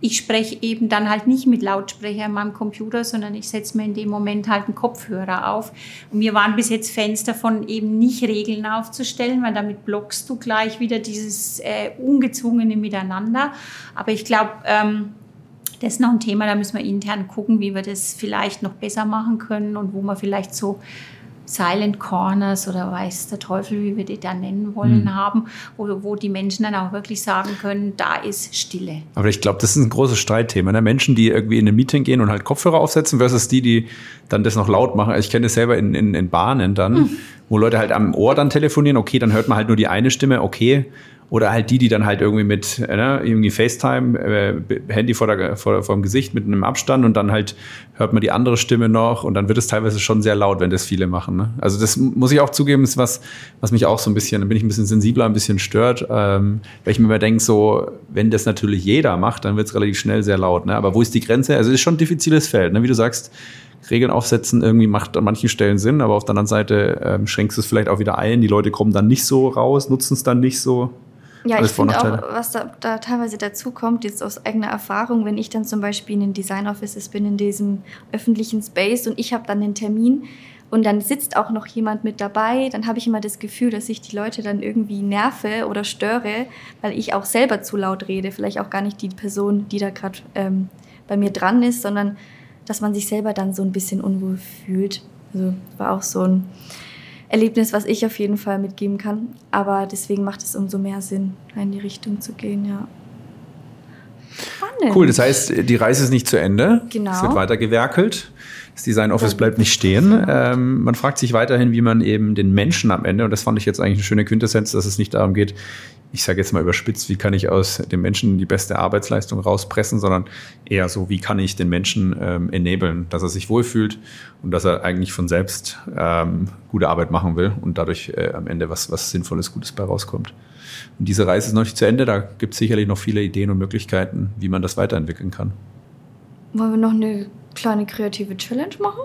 Speaker 3: ich spreche eben dann halt nicht mit Lautsprecher in meinem Computer, sondern ich setze mir in dem Moment halt einen Kopfhörer auf. Und wir waren bis jetzt Fans davon, eben nicht Regeln aufzustellen, weil damit blockst du gleich wieder dieses äh, ungezwungene Miteinander. Aber ich glaube, ähm, das ist noch ein Thema, da müssen wir intern gucken, wie wir das vielleicht noch besser machen können und wo wir vielleicht so Silent Corners oder weiß der Teufel, wie wir die da nennen wollen, mhm. haben, wo, wo die Menschen dann auch wirklich sagen können, da ist Stille.
Speaker 2: Aber ich glaube, das ist ein großes Streitthema. Ne? Menschen, die irgendwie in ein Meeting gehen und halt Kopfhörer aufsetzen, versus die, die dann das noch laut machen. Also ich kenne das selber in, in, in Bahnen dann, mhm. wo Leute halt am Ohr dann telefonieren. Okay, dann hört man halt nur die eine Stimme. Okay, oder halt die, die dann halt irgendwie mit äh, ne, irgendwie FaceTime, äh, Handy vor, der, vor, vor dem Gesicht mit einem Abstand und dann halt hört man die andere Stimme noch und dann wird es teilweise schon sehr laut, wenn das viele machen. Ne? Also das muss ich auch zugeben, ist was, was mich auch so ein bisschen, da bin ich ein bisschen sensibler, ein bisschen stört, ähm, weil ich mir immer denke, so, wenn das natürlich jeder macht, dann wird es relativ schnell sehr laut. Ne? Aber wo ist die Grenze? Also es ist schon ein diffiziles Feld, ne? wie du sagst, Regeln aufsetzen irgendwie macht an manchen Stellen Sinn, aber auf der anderen Seite ähm, schränkst du es vielleicht auch wieder ein. Die Leute kommen dann nicht so raus, nutzen es dann nicht so.
Speaker 1: Ja, ich finde auch, was da, da teilweise dazu kommt, jetzt aus eigener Erfahrung, wenn ich dann zum Beispiel in den Design Offices bin, in diesem öffentlichen Space und ich habe dann den Termin und dann sitzt auch noch jemand mit dabei, dann habe ich immer das Gefühl, dass ich die Leute dann irgendwie nerve oder störe, weil ich auch selber zu laut rede. Vielleicht auch gar nicht die Person, die da gerade ähm, bei mir dran ist, sondern dass man sich selber dann so ein bisschen unwohl fühlt. Also war auch so ein Erlebnis, was ich auf jeden Fall mitgeben kann. Aber deswegen macht es umso mehr Sinn, in die Richtung zu gehen, ja.
Speaker 2: Spannend. Cool, das heißt, die Reise ist nicht zu Ende.
Speaker 1: Genau.
Speaker 2: Es wird weiter gewerkelt. Das Design Office bleibt nicht stehen. Ähm, man fragt sich weiterhin, wie man eben den Menschen am Ende, und das fand ich jetzt eigentlich eine schöne Quintessenz, dass es nicht darum geht, ich sage jetzt mal überspitzt, wie kann ich aus dem Menschen die beste Arbeitsleistung rauspressen, sondern eher so, wie kann ich den Menschen ähm, enablen, dass er sich wohlfühlt und dass er eigentlich von selbst ähm, gute Arbeit machen will und dadurch äh, am Ende was, was Sinnvolles, Gutes bei rauskommt. Und diese Reise ist noch nicht zu Ende, da gibt es sicherlich noch viele Ideen und Möglichkeiten, wie man das weiterentwickeln kann.
Speaker 1: Wollen wir noch eine kleine kreative Challenge machen?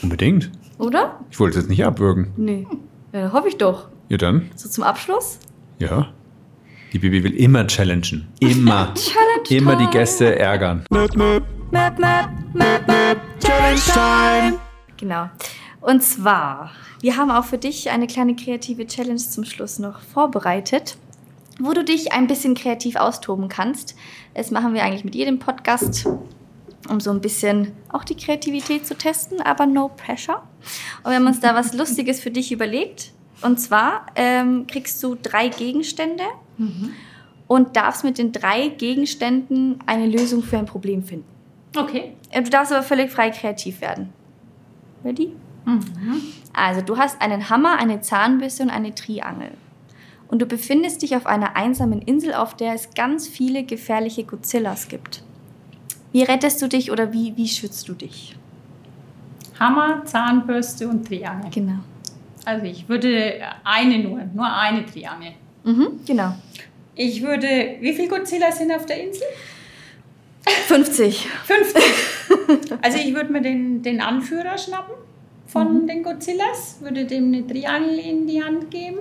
Speaker 2: Unbedingt.
Speaker 1: Oder?
Speaker 2: Ich wollte es jetzt nicht abwürgen.
Speaker 1: Nee. Ja, hoffe ich doch.
Speaker 2: Ja, dann.
Speaker 1: So zum Abschluss?
Speaker 2: Ja. Die Bibi will immer challengen. Immer.
Speaker 1: Challenge
Speaker 2: immer die. Gäste ärgern.
Speaker 1: Map, map, map, map, map. Challenge time. Genau. Und zwar, wir haben auch für dich eine kleine kreative Challenge zum Schluss noch vorbereitet, wo du dich ein bisschen kreativ austoben kannst. Das machen wir eigentlich mit jedem Podcast, um so ein bisschen auch die Kreativität zu testen, aber no pressure. Und wir haben uns da was Lustiges für dich überlegt. Und zwar ähm, kriegst du drei Gegenstände und darfst mit den drei Gegenständen eine Lösung für ein Problem finden.
Speaker 3: Okay.
Speaker 1: Äh, Du darfst aber völlig frei kreativ werden. Ready? Also, du hast einen Hammer, eine Zahnbürste und eine Triangel. Und du befindest dich auf einer einsamen Insel, auf der es ganz viele gefährliche Godzillas gibt. Wie rettest du dich oder wie, wie schützt du dich?
Speaker 3: Hammer, Zahnbürste und Triangel.
Speaker 1: Genau.
Speaker 3: Also ich würde eine nur, nur eine Triangel.
Speaker 1: Mhm, genau.
Speaker 3: Ich würde, wie viele Godzilla sind auf der Insel?
Speaker 1: 50.
Speaker 3: 50. Also ich würde mir den, den Anführer schnappen von den Godzillas, würde dem eine Triangel in die Hand geben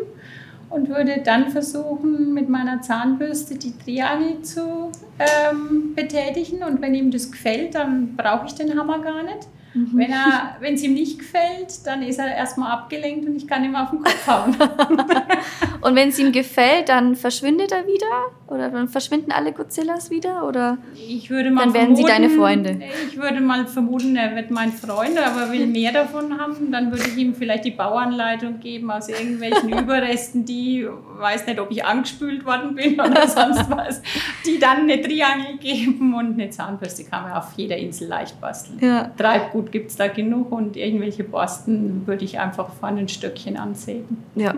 Speaker 3: und würde dann versuchen, mit meiner Zahnbürste die Triangel zu ähm, betätigen. Und wenn ihm das gefällt, dann brauche ich den Hammer gar nicht. Wenn er, wenn es ihm nicht gefällt, dann ist er erstmal abgelenkt und ich kann ihm auf den Kopf hauen.
Speaker 1: Und wenn es ihm gefällt, dann verschwindet er wieder? Oder dann verschwinden alle Godzillas wieder? Oder?
Speaker 3: Ich würde mal
Speaker 1: Dann werden sie
Speaker 3: vermuten,
Speaker 1: deine Freunde.
Speaker 3: Ich würde mal vermuten, er wird mein Freund, aber will mehr davon haben. Dann würde ich ihm vielleicht die Bauanleitung geben aus irgendwelchen Überresten, die, weiß nicht, ob ich angespült worden bin oder sonst was, die dann eine Triangel geben und eine Zahnbürste kann man auf jeder Insel leicht basteln.
Speaker 1: Ja.
Speaker 3: Treibgut gibt es da genug und irgendwelche Borsten würde ich einfach vorne ein Stöckchen ansägen.
Speaker 1: Ja,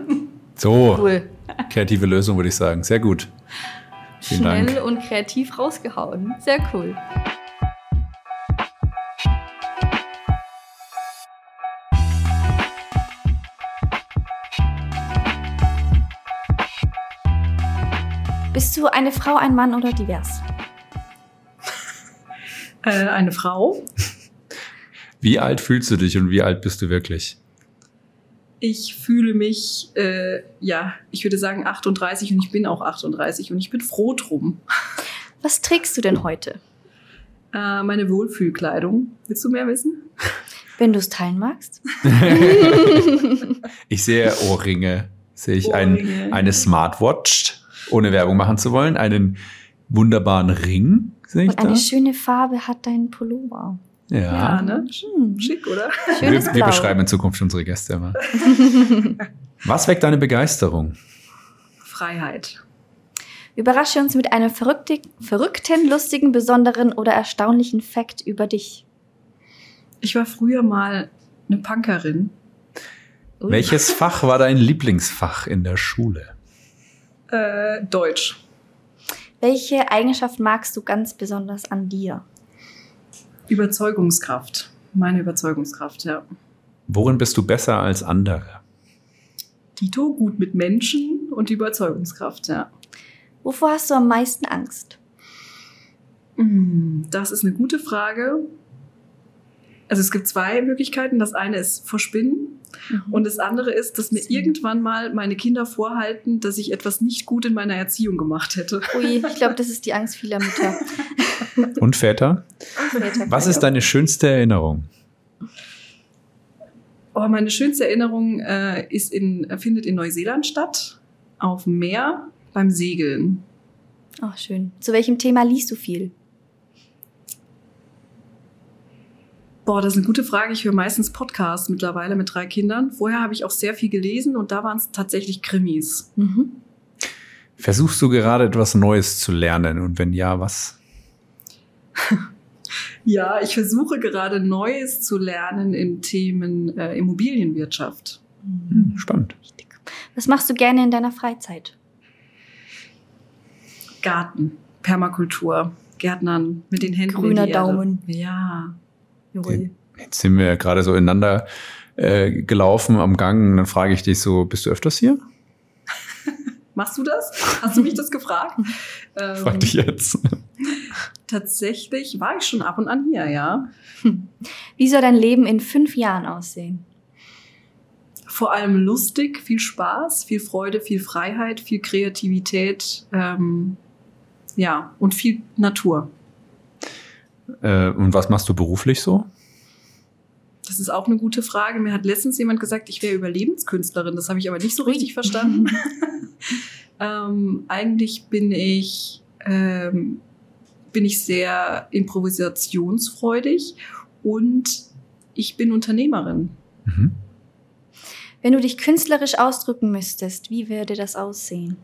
Speaker 2: So,
Speaker 1: cool.
Speaker 2: kreative Lösung würde ich sagen. Sehr gut. Vielen
Speaker 1: Schnell
Speaker 2: Dank.
Speaker 1: und kreativ rausgehauen. Sehr cool. Bist du eine Frau, ein Mann oder divers?
Speaker 4: Äh, eine Frau.
Speaker 2: Wie alt fühlst du dich und wie alt bist du wirklich?
Speaker 4: Ich fühle mich, äh, ja, ich würde sagen 38 und ich bin auch 38 und ich bin froh drum.
Speaker 1: Was trägst du denn heute?
Speaker 4: Äh, meine Wohlfühlkleidung. Willst du mehr wissen?
Speaker 1: Wenn du es teilen magst.
Speaker 2: Ich sehe Ohrringe. Sehe ich ein,
Speaker 4: Ohrringe.
Speaker 2: eine Smartwatch, ohne Werbung machen zu wollen. Einen wunderbaren Ring, sehe ich
Speaker 1: Und
Speaker 2: da.
Speaker 1: eine schöne Farbe hat dein Pullover.
Speaker 2: Ja.
Speaker 4: Ja, ne?
Speaker 1: Hm.
Speaker 4: Schick, oder?
Speaker 1: Schönes
Speaker 2: Wir, wir beschreiben in Zukunft unsere Gäste immer. Was weckt deine Begeisterung?
Speaker 4: Freiheit.
Speaker 1: Überrasche uns mit einem verrückte, verrückten, lustigen, besonderen oder erstaunlichen Fact über dich.
Speaker 4: Ich war früher mal eine Punkerin.
Speaker 1: Ui.
Speaker 2: Welches Fach war dein Lieblingsfach in der Schule?
Speaker 4: Äh, Deutsch.
Speaker 1: Welche Eigenschaft magst du ganz besonders an dir?
Speaker 4: Überzeugungskraft. Meine Überzeugungskraft, ja.
Speaker 2: Worin bist du besser als andere?
Speaker 4: Tito, gut mit Menschen und die Überzeugungskraft, ja.
Speaker 1: Wovor hast du am meisten Angst?
Speaker 4: Hm, Das ist eine gute Frage. Also es gibt zwei Möglichkeiten. Das eine ist vor Spinnen und das andere ist, dass mir irgendwann mal meine Kinder vorhalten, dass ich etwas nicht gut in meiner Erziehung gemacht hätte.
Speaker 1: Ui, ich glaube, das ist die Angst vieler Mütter.
Speaker 2: Und Väter?
Speaker 1: Und Väter
Speaker 2: Was ist deine schönste Erinnerung?
Speaker 4: Oh, meine schönste Erinnerung äh, ist in, findet in Neuseeland statt, auf dem Meer beim Segeln.
Speaker 1: Ach, schön. Zu welchem Thema liest du viel?
Speaker 4: Boah, das ist eine gute Frage. Ich höre meistens Podcasts mittlerweile mit drei Kindern. Vorher habe ich auch sehr viel gelesen und da waren es tatsächlich Krimis.
Speaker 1: Mhm.
Speaker 2: Versuchst du gerade etwas Neues zu lernen? Und wenn ja, was?
Speaker 4: Ja, ich versuche gerade Neues zu lernen in Themen äh, Immobilienwirtschaft.
Speaker 2: Hm, spannend.
Speaker 1: Was machst du gerne in deiner Freizeit?
Speaker 4: Garten, Permakultur, Gärtnern mit den Händen.
Speaker 1: Grüner
Speaker 4: in die Erde.
Speaker 1: Daumen.
Speaker 4: Ja. Jawohl.
Speaker 2: Jetzt sind wir ja gerade so ineinander äh, gelaufen am Gang und dann frage ich dich so, bist du öfters hier?
Speaker 4: Machst du das? Hast du mich das gefragt? Ähm,
Speaker 2: Frag dich jetzt.
Speaker 4: Tatsächlich war ich schon ab und an hier, ja.
Speaker 1: Wie soll dein Leben in fünf Jahren aussehen?
Speaker 4: Vor allem lustig, viel Spaß, viel Freude, viel Freiheit, viel Kreativität, ähm, ja, und viel Natur.
Speaker 2: Äh, und was machst du beruflich so?
Speaker 4: Das ist auch eine gute Frage. Mir hat letztens jemand gesagt, ich wäre Überlebenskünstlerin. Das habe ich aber nicht so richtig verstanden. ähm, eigentlich bin ich, ähm, bin ich sehr improvisationsfreudig und ich bin Unternehmerin.
Speaker 2: Mhm.
Speaker 1: Wenn du dich künstlerisch ausdrücken müsstest, wie würde das aussehen?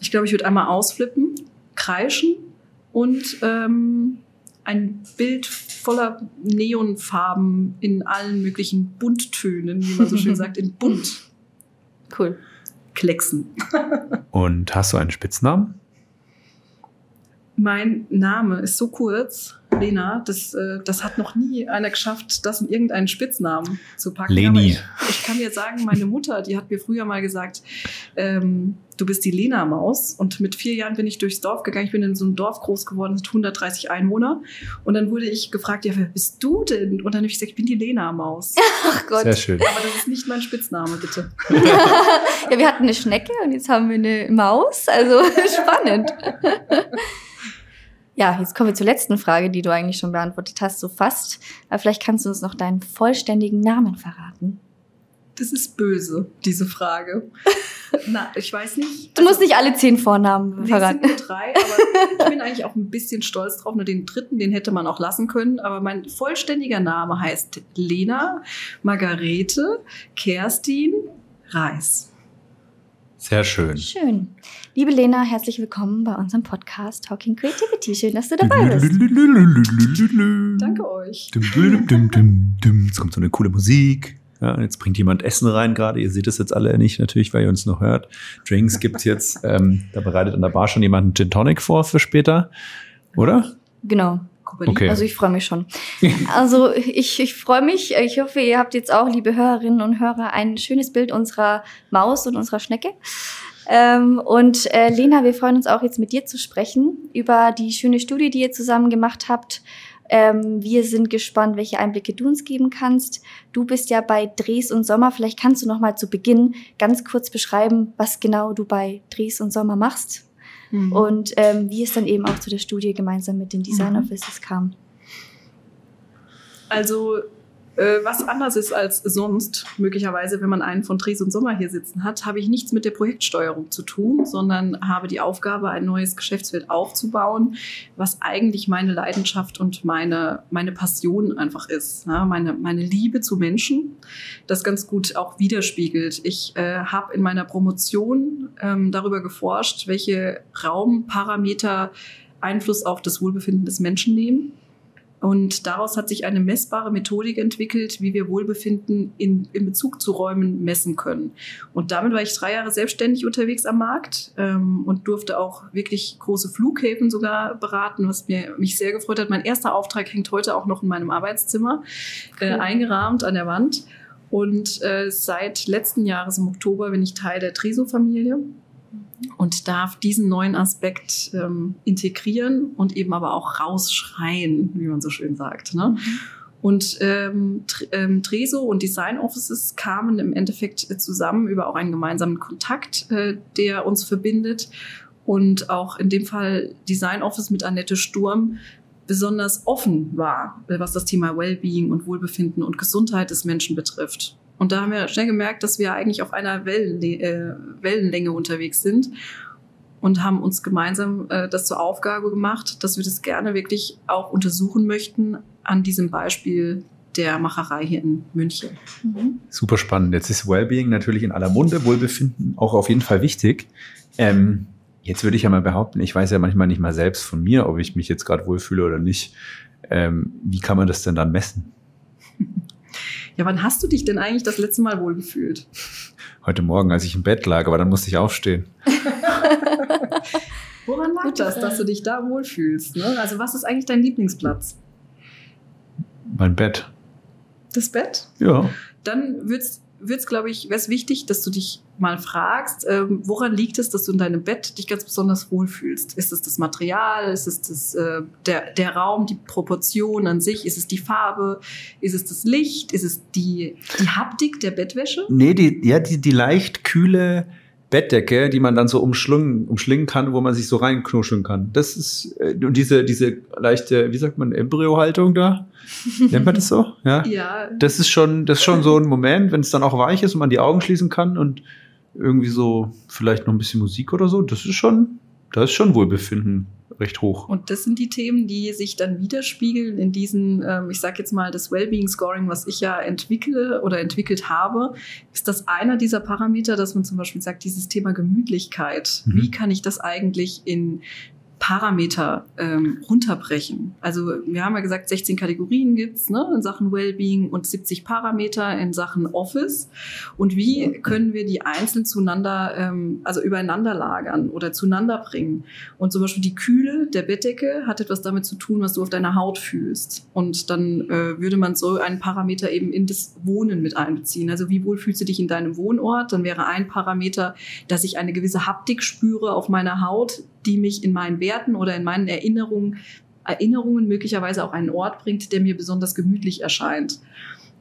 Speaker 4: Ich glaube, ich würde einmal ausflippen, kreischen und ähm, ein Bild voller Neonfarben in allen möglichen Bunttönen, wie man so schön sagt, in bunt
Speaker 1: Cool.
Speaker 4: klecksen.
Speaker 2: Und hast du einen Spitznamen?
Speaker 4: Mein Name ist so kurz, Lena, das, äh, das hat noch nie einer geschafft, das in irgendeinen Spitznamen zu packen.
Speaker 2: Leni.
Speaker 4: Aber Ich, ich kann dir sagen, meine Mutter, die hat mir früher mal gesagt, ähm, du bist die Lena-Maus. Und mit vier Jahren bin ich durchs Dorf gegangen. Ich bin in so einem Dorf groß geworden, mit 130 Einwohner. Und dann wurde ich gefragt, ja, wer bist du denn? Und dann habe ich gesagt, ich bin die Lena-Maus.
Speaker 1: Ach Gott.
Speaker 2: Sehr schön.
Speaker 4: Aber das ist nicht mein Spitzname, bitte.
Speaker 1: ja, wir hatten eine Schnecke und jetzt haben wir eine Maus. Also spannend. Ja, jetzt kommen wir zur letzten Frage, die du eigentlich schon beantwortet hast, so fast. Aber vielleicht kannst du uns noch deinen vollständigen Namen verraten.
Speaker 4: Das ist böse, diese Frage. Na, ich weiß nicht.
Speaker 1: Du musst nicht alle zehn Vornamen
Speaker 4: Nee,
Speaker 1: verraten.
Speaker 4: sind nur drei, aber ich bin eigentlich auch ein bisschen stolz drauf. Nur den dritten, den hätte man auch lassen können. Aber mein vollständiger Name heißt Lena Margarete Kerstin Reis.
Speaker 2: Sehr schön.
Speaker 1: Schön. Liebe Lena, herzlich willkommen bei unserem Podcast Talking Creativity. Schön, dass du dabei bist.
Speaker 4: Danke euch.
Speaker 2: Dum, dum, dum, dum, dum. Jetzt kommt so eine coole Musik. Ja, jetzt bringt jemand Essen rein gerade. Ihr seht es jetzt alle nicht, natürlich, weil ihr uns noch hört. Drinks gibt's jetzt. Ähm, da bereitet an der Bar schon jemand einen Gin Tonic vor für später. Oder?
Speaker 1: Genau.
Speaker 2: Okay.
Speaker 1: Also ich freue mich schon. Also ich, ich freue mich. Ich hoffe, ihr habt jetzt auch, liebe Hörerinnen und Hörer, ein schönes Bild unserer Maus und unserer Schnecke. Ähm, und äh, Lena, wir freuen uns auch jetzt mit dir zu sprechen über die schöne Studie, die ihr zusammen gemacht habt. Ähm, wir sind gespannt, welche Einblicke du uns geben kannst. Du bist ja bei Dres und Sommer. Vielleicht kannst du noch mal zu Beginn ganz kurz beschreiben, was genau du bei Dres und Sommer machst
Speaker 4: Mhm.
Speaker 1: und ähm, wie es dann eben auch zu der Studie gemeinsam mit den Design
Speaker 4: Mhm.
Speaker 1: Offices kam.
Speaker 4: Also, äh, was anders ist als sonst, möglicherweise, wenn man einen von Dres und Sommer hier sitzen hat, habe ich nichts mit der Projektsteuerung zu tun, sondern habe die Aufgabe, ein neues Geschäftsfeld aufzubauen, was eigentlich meine Leidenschaft und meine, meine Passion einfach ist. Ja, meine, meine Liebe zu Menschen, das ganz gut auch widerspiegelt. Ich äh, habe in meiner Promotion ähm, darüber geforscht, welche Raumparameter Einfluss auf das Wohlbefinden des Menschen nehmen. Und daraus hat sich eine messbare Methodik entwickelt, wie wir Wohlbefinden in, in Bezug zu Räumen messen können. Und damit war ich drei Jahre selbstständig unterwegs am Markt ähm, und durfte auch wirklich große Flughäfen sogar beraten, was mir, mich sehr gefreut hat. Mein erster Auftrag hängt heute auch noch in meinem Arbeitszimmer, äh,
Speaker 1: Cool.
Speaker 4: eingerahmt an der Wand. Und äh, seit letzten Jahres im Oktober bin ich Teil der Treso-Familie und darf diesen neuen Aspekt ähm, integrieren und eben aber auch rausschreien, wie man so schön sagt. Ne? Und ähm, ähm, Treso und Design Offices kamen im Endeffekt äh, zusammen über auch einen gemeinsamen Kontakt, äh, der uns verbindet. Und auch in dem Fall Design Office mit Annette Sturm besonders offen war, was das Thema Wellbeing und Wohlbefinden und Gesundheit des Menschen betrifft. Und da haben wir schnell gemerkt, dass wir eigentlich auf einer Wellen, äh, Wellenlänge unterwegs sind und haben uns gemeinsam äh, das zur Aufgabe gemacht, dass wir das gerne wirklich auch untersuchen möchten an diesem Beispiel der Macherei hier in München.
Speaker 2: Mhm. Super spannend. Jetzt ist Wellbeing natürlich in aller Munde, Wohlbefinden auch auf jeden Fall wichtig. Ähm, jetzt würde ich ja mal behaupten, ich weiß ja manchmal nicht mal selbst von mir, ob ich mich jetzt gerade wohlfühle oder nicht. Ähm, wie kann man das denn dann messen?
Speaker 4: Ja, wann hast du dich denn eigentlich das letzte Mal wohlgefühlt?
Speaker 2: Heute Morgen, als ich im Bett lag, aber dann musste ich aufstehen.
Speaker 4: Woran lag das, dass du dich da wohlfühlst? Ne? Also was ist eigentlich dein Lieblingsplatz?
Speaker 2: Mein Bett.
Speaker 4: Das Bett?
Speaker 2: Ja.
Speaker 4: Dann wird es, glaube ich, wäre es wichtig, dass du dich mal fragst, ähm, woran liegt es, dass du in deinem Bett dich ganz besonders wohlfühlst? Ist es das Material? Ist es das, äh, der, der Raum, die Proportion an sich? Ist es die Farbe? Ist es das Licht? Ist es die, die Haptik der Bettwäsche?
Speaker 2: Nee, die, ja, die, die leicht kühle Bettdecke, die man dann so umschlungen, umschlingen kann, wo man sich so reinknuscheln kann. Das ist, äh, und diese, diese leichte, wie sagt man, Embryo-Haltung da? Nennt man das so? Ja.
Speaker 4: ja.
Speaker 2: Das ist schon, das ist schon so ein Moment, wenn es dann auch weich ist und man die Augen schließen kann und irgendwie so vielleicht noch ein bisschen Musik oder so. Das ist schon, da ist schon Wohlbefinden recht hoch.
Speaker 4: Und das sind die Themen, die sich dann widerspiegeln in diesen, ähm, ich sage jetzt mal, das Wellbeing Scoring, was ich ja entwickle oder entwickelt habe, ist das einer dieser Parameter, dass man zum Beispiel sagt, dieses Thema Gemütlichkeit. Mhm. Wie kann ich das eigentlich in Parameter ähm, runterbrechen. Also wir haben ja gesagt, 16 Kategorien gibt's ne, in Sachen Wellbeing und 70 Parameter in Sachen Office. Und wie können wir die einzeln zueinander, ähm, also übereinander lagern oder zueinander bringen? Und zum Beispiel die Kühle der Bettdecke hat etwas damit zu tun, was du auf deiner Haut fühlst. Und dann äh, würde man so einen Parameter eben in das Wohnen mit einbeziehen. Also wie wohl fühlst du dich in deinem Wohnort? Dann wäre ein Parameter, dass ich eine gewisse Haptik spüre auf meiner Haut, die mich in meinen Werten oder in meinen Erinnerungen, Erinnerungen möglicherweise auch einen Ort bringt, der mir besonders gemütlich erscheint.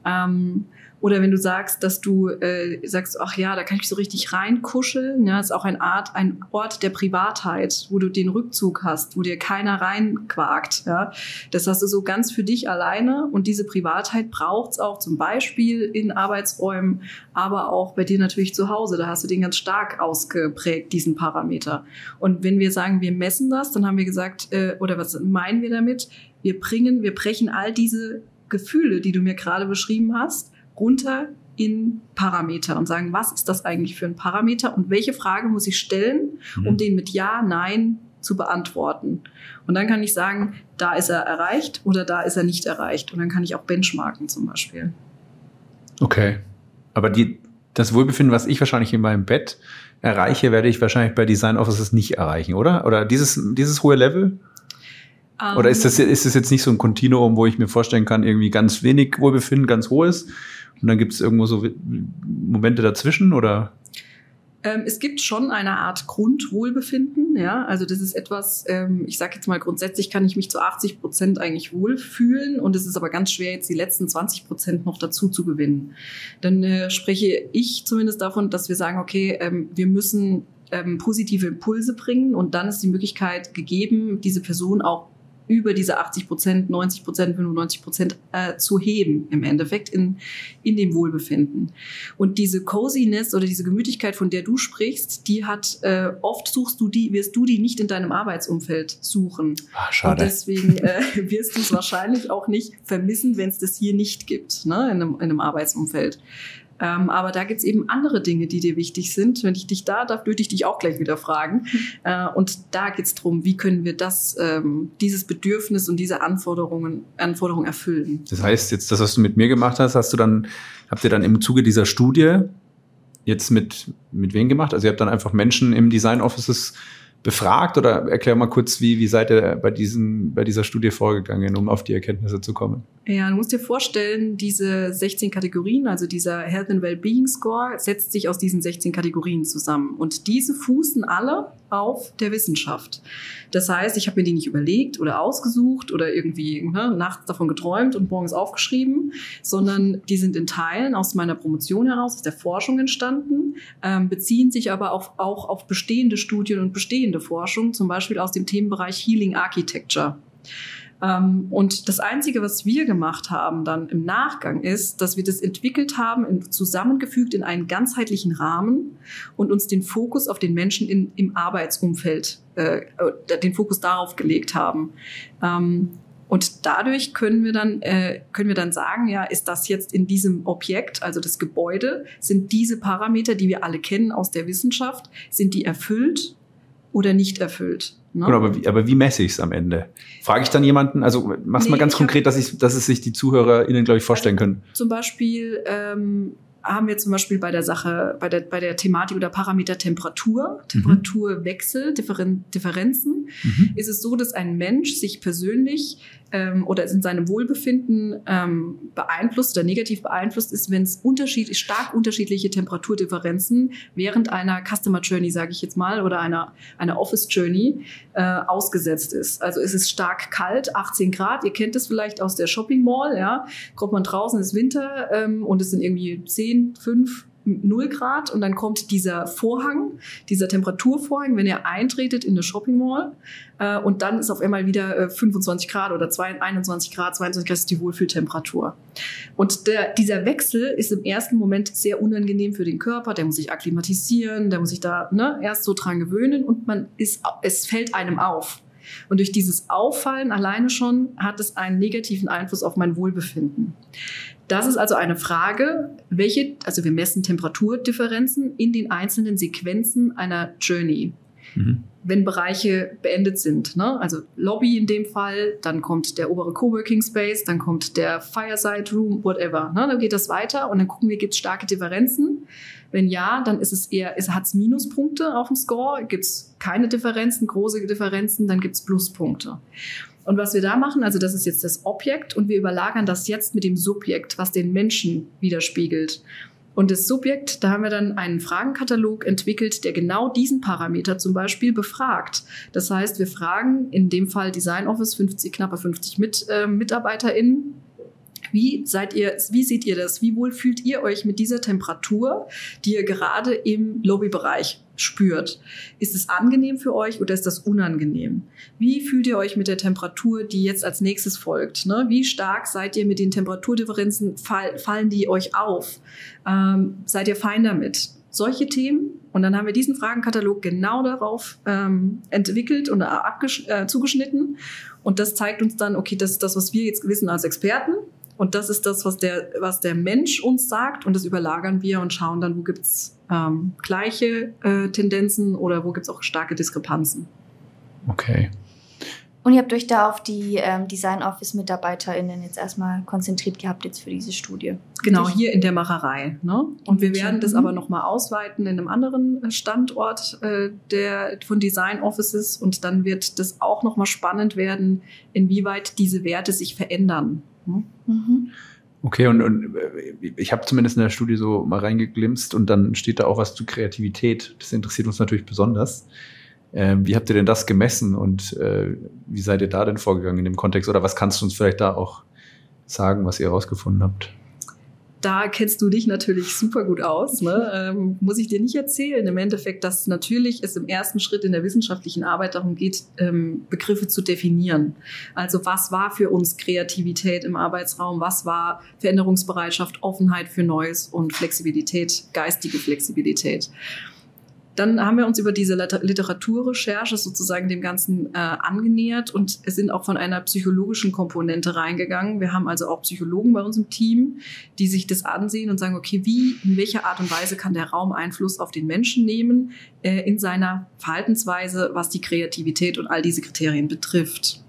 Speaker 4: Ähm, oder wenn du sagst, dass du äh, sagst, ach ja, da kann ich so richtig reinkuscheln. Ja, ist auch ein Art, ein Ort der Privatheit, wo du den Rückzug hast, wo dir keiner reinquakt. Ja, das hast du so ganz für dich alleine. Und diese Privatheit braucht's auch zum Beispiel in Arbeitsräumen, aber auch bei dir natürlich zu Hause. Da hast du den ganz stark ausgeprägt, diesen Parameter. Und wenn wir sagen, wir messen das, dann haben wir gesagt, äh, oder was meinen wir damit? Wir bringen, wir brechen all diese Gefühle, die du mir gerade beschrieben hast, runter in Parameter und sagen, was ist das eigentlich für ein Parameter und welche Frage muss ich stellen, um mhm. den mit Ja, Nein zu beantworten. Und dann kann ich sagen, da ist er erreicht oder da ist er nicht erreicht. Und dann kann ich auch benchmarken zum Beispiel.
Speaker 2: Okay. Aber die, das Wohlbefinden, was ich wahrscheinlich in meinem Bett erreiche, werde ich wahrscheinlich bei Design Offices nicht erreichen, oder? Oder dieses, dieses hohe Level? Um, oder ist das, ist das jetzt nicht so ein Kontinuum, wo ich mir vorstellen kann, irgendwie ganz wenig Wohlbefinden, ganz hohes und dann gibt es irgendwo so Momente dazwischen oder?
Speaker 4: Ähm, es gibt schon eine Art Grundwohlbefinden, ja. Also das ist etwas, ähm, ich sage jetzt mal grundsätzlich kann ich mich zu 80 Prozent eigentlich wohlfühlen und es ist aber ganz schwer, jetzt die letzten 20 Prozent noch dazu zu gewinnen. Dann äh, spreche ich zumindest davon, dass wir sagen, okay, ähm, wir müssen ähm, positive Impulse bringen und dann ist die Möglichkeit gegeben, diese Person auch über diese 80 Prozent, 90 Prozent, 95 Prozent äh, zu heben im Endeffekt in, in dem Wohlbefinden. Und diese Coziness oder diese Gemütlichkeit, von der du sprichst, die hat äh, oft suchst du die, wirst du die nicht in deinem Arbeitsumfeld suchen.
Speaker 2: Ach, schade.
Speaker 4: Und deswegen äh, wirst du es wahrscheinlich auch nicht vermissen, wenn es das hier nicht gibt, ne, in einem, in einem Arbeitsumfeld. Ähm, aber da gibt's eben andere Dinge, die dir wichtig sind. Wenn ich dich da darf, würde ich dich auch gleich wieder fragen. Äh, und da geht's drum, wie können wir das, ähm, dieses Bedürfnis und diese Anforderungen, Anforderungen erfüllen.
Speaker 2: Das heißt, jetzt das, was du mit mir gemacht hast, hast du dann, habt ihr dann im Zuge dieser Studie jetzt mit, mit wem gemacht? Also ihr habt dann einfach Menschen im Design Offices befragt oder erklär mal kurz, wie, wie seid ihr bei, diesen, bei dieser Studie vorgegangen, um auf die Erkenntnisse zu kommen?
Speaker 4: Ja, du musst dir vorstellen, diese 16 Kategorien, also dieser Health and Wellbeing Score, setzt sich aus diesen 16 Kategorien zusammen. Und diese fußen alle auf der Wissenschaft. Das heißt, ich habe mir die nicht überlegt oder ausgesucht oder irgendwie ne, nachts davon geträumt und morgens aufgeschrieben, sondern die sind in Teilen aus meiner Promotion heraus, aus der Forschung entstanden, ähm, beziehen sich aber auf, auch auf bestehende Studien und bestehende Forschung, zum Beispiel aus dem Themenbereich Healing Architecture. Ähm, und das Einzige, was wir gemacht haben dann im Nachgang ist, dass wir das entwickelt haben, in, zusammengefügt in einen ganzheitlichen Rahmen und uns den Fokus auf den Menschen in, im Arbeitsumfeld, äh, den Fokus darauf gelegt haben. Ähm, und dadurch können wir dann, äh, können wir dann sagen, ja, ist das jetzt in diesem Objekt, also das Gebäude, sind diese Parameter, die wir alle kennen aus der Wissenschaft, sind die erfüllt oder nicht erfüllt?
Speaker 2: Ne? Genau, aber wie, aber wie messe ich es am Ende? Frage ich dann jemanden, also mach's nee, mal ganz konkret, dass, ich, dass es sich die ZuhörerInnen, glaube ich, vorstellen
Speaker 4: also,
Speaker 2: können.
Speaker 4: Zum Beispiel ähm, haben wir zum Beispiel bei der Sache, bei der, bei der Thematik oder Parameter Temperatur, mhm. Temperaturwechsel, Differen, Differenzen, mhm. ist es so, dass ein Mensch sich persönlich ähm, oder in seinem Wohlbefinden ähm, beeinflusst oder negativ beeinflusst ist, wenn es unterschied stark unterschiedliche Temperaturdifferenzen während einer Customer Journey, sage ich jetzt mal, oder einer, einer Office Journey äh, ausgesetzt ist. Also es ist stark kalt, 18 Grad, ihr kennt es vielleicht aus der Shopping Mall, ja, kommt man draußen, ist Winter ähm, und es sind irgendwie 10, 5, 0 Grad und dann kommt dieser Vorhang, dieser Temperaturvorhang, wenn ihr eintretet in eine Shopping Mall äh, und dann ist auf einmal wieder äh, 25 Grad oder 2, 21 Grad, 22 Grad ist die Wohlfühltemperatur. Und der, dieser Wechsel ist im ersten Moment sehr unangenehm für den Körper, der muss sich akklimatisieren, der muss sich da ne, erst so dran gewöhnen und man ist, es fällt einem auf. Und durch dieses Auffallen alleine schon hat es einen negativen Einfluss auf mein Wohlbefinden. Das ist also eine Frage, welche, also wir messen Temperaturdifferenzen in den einzelnen Sequenzen einer Journey. Mhm. Wenn Bereiche beendet sind, ne? also Lobby in dem Fall, dann kommt der obere Coworking Space, dann kommt der Fireside Room, whatever. Ne? Dann geht das weiter und dann gucken wir, gibt es starke Differenzen. Wenn ja, dann ist es eher, es hat Minuspunkte auf dem Score, gibt es keine Differenzen, große Differenzen, dann gibt es Pluspunkte. Und was wir da machen, also das ist jetzt das Objekt und wir überlagern das jetzt mit dem Subjekt, was den Menschen widerspiegelt. Und das Subjekt, da haben wir dann einen Fragenkatalog entwickelt, der genau diesen Parameter zum Beispiel befragt. Das heißt, wir fragen in dem Fall Design Office 50, knappe 50 mit, äh, MitarbeiterInnen, wie seid ihr, wie seht ihr das? Wie wohl fühlt ihr euch mit dieser Temperatur, die ihr gerade im Lobbybereich spürt? Ist es angenehm für euch oder ist das unangenehm? Wie fühlt ihr euch mit der Temperatur, die jetzt als nächstes folgt? Ne? Wie stark seid ihr mit den Temperaturdifferenzen? Fall, fallen die euch auf? Ähm, seid ihr fein damit? Solche Themen. Und dann haben wir diesen Fragenkatalog genau darauf ähm, entwickelt und äh, zugeschnitten. Und das zeigt uns dann, okay, das ist das, was wir jetzt wissen als Experten. Und das ist das, was der, was der Mensch uns sagt und das überlagern wir und schauen dann, wo gibt's ähm, gleiche äh, Tendenzen oder wo gibt's auch starke Diskrepanzen.
Speaker 2: Okay.
Speaker 1: Und ihr habt euch da auf die ähm, Design Office MitarbeiterInnen jetzt erstmal konzentriert gehabt jetzt für diese Studie.
Speaker 4: Genau, hier in der Macherei. Ne? Und wir werden das mhm. aber nochmal ausweiten in einem anderen äh, Standort äh, der, von Design Offices und dann wird das auch nochmal spannend werden, inwieweit diese Werte sich verändern. Mhm.
Speaker 2: Okay, und, und äh, ich habe zumindest in der Studie so mal reingeglimpst und dann steht da auch was zu Kreativität. Das interessiert uns natürlich besonders. Ähm, wie habt ihr denn das gemessen und äh, wie seid ihr da denn vorgegangen in dem Kontext? Oder was kannst du uns vielleicht da auch sagen, was ihr herausgefunden habt?
Speaker 4: Da kennst du dich natürlich super gut aus. Ne? Ähm, muss ich dir nicht erzählen. Im Endeffekt, dass natürlich es im ersten Schritt in der wissenschaftlichen Arbeit darum geht, ähm, Begriffe zu definieren. Also was war für uns Kreativität im Arbeitsraum? Was war Veränderungsbereitschaft, Offenheit für Neues und Flexibilität, geistige Flexibilität? Dann haben wir uns über diese Literaturrecherche sozusagen dem Ganzen äh, angenähert und sind auch von einer psychologischen Komponente reingegangen. Wir haben also auch Psychologen bei uns im Team, die sich das ansehen und sagen, okay, wie, in welcher Art und Weise kann der Raum Einfluss auf den Menschen nehmen äh, in seiner Verhaltensweise, was die Kreativität und all diese Kriterien betrifft.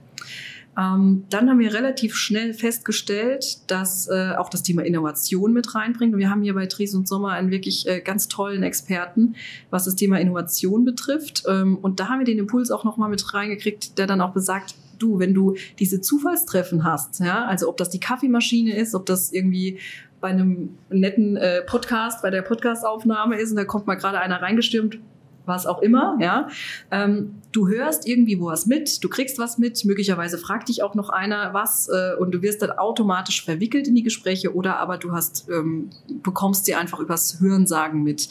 Speaker 4: Ähm, dann haben wir relativ schnell festgestellt, dass äh, auch das Thema Innovation mit reinbringt. Und wir haben hier bei Tries und Sommer einen wirklich äh, ganz tollen Experten, was das Thema Innovation betrifft. Ähm, und da haben wir den Impuls auch nochmal mit reingekriegt, der dann auch besagt, du, wenn du diese Zufallstreffen hast, ja, also ob das die Kaffeemaschine ist, ob das irgendwie bei einem netten äh, Podcast, bei der Podcastaufnahme ist und da kommt mal gerade einer reingestürmt, was auch immer, ja. Ähm, du hörst irgendwie wo was mit, du kriegst was mit, möglicherweise fragt dich auch noch einer was äh, und du wirst dann automatisch verwickelt in die Gespräche oder aber du hast, ähm, bekommst sie einfach übers Hörensagen mit,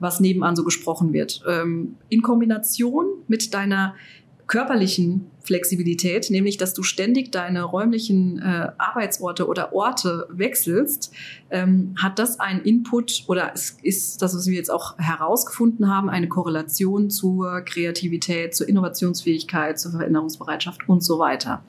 Speaker 4: was nebenan so gesprochen wird. Ähm, in Kombination mit deiner körperlichen Flexibilität, nämlich dass du ständig deine räumlichen äh, Arbeitsorte oder Orte wechselst, ähm, hat das einen Input oder ist das, was wir jetzt auch herausgefunden haben, eine Korrelation zur Kreativität, zur Innovationsfähigkeit, zur Veränderungsbereitschaft und so weiter.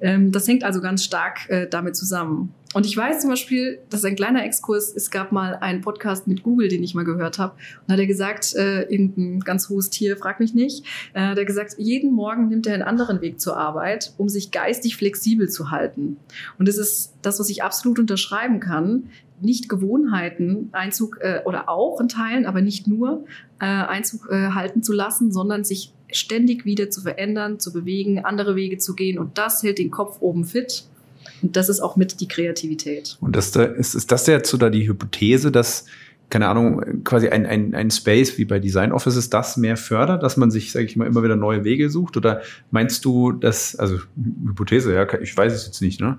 Speaker 4: Ähm, das hängt also ganz stark äh, damit zusammen. Und ich weiß zum Beispiel, das ist ein kleiner Exkurs, es gab mal einen Podcast mit Google, den ich mal gehört habe. Und hat er gesagt, äh, irgendein ganz hohes Tier, frag mich nicht, äh, hat er gesagt, jeden Morgen nimmt er einen anderen Weg zur Arbeit, um sich geistig flexibel zu halten. Und das ist das, was ich absolut unterschreiben kann nicht Gewohnheiten Einzug äh, oder auch in Teilen, aber nicht nur äh, Einzug äh, halten zu lassen, sondern sich ständig wieder zu verändern, zu bewegen, andere Wege zu gehen. Und das hält den Kopf oben fit. Und das ist auch mit die Kreativität.
Speaker 2: Und das da, ist, ist das jetzt so da die Hypothese, dass, keine Ahnung, quasi ein, ein, ein Space wie bei Design Offices das mehr fördert, dass man sich, sage ich mal, immer wieder neue Wege sucht? Oder meinst du, dass, also Hypothese, ja, ich weiß es jetzt nicht, ne?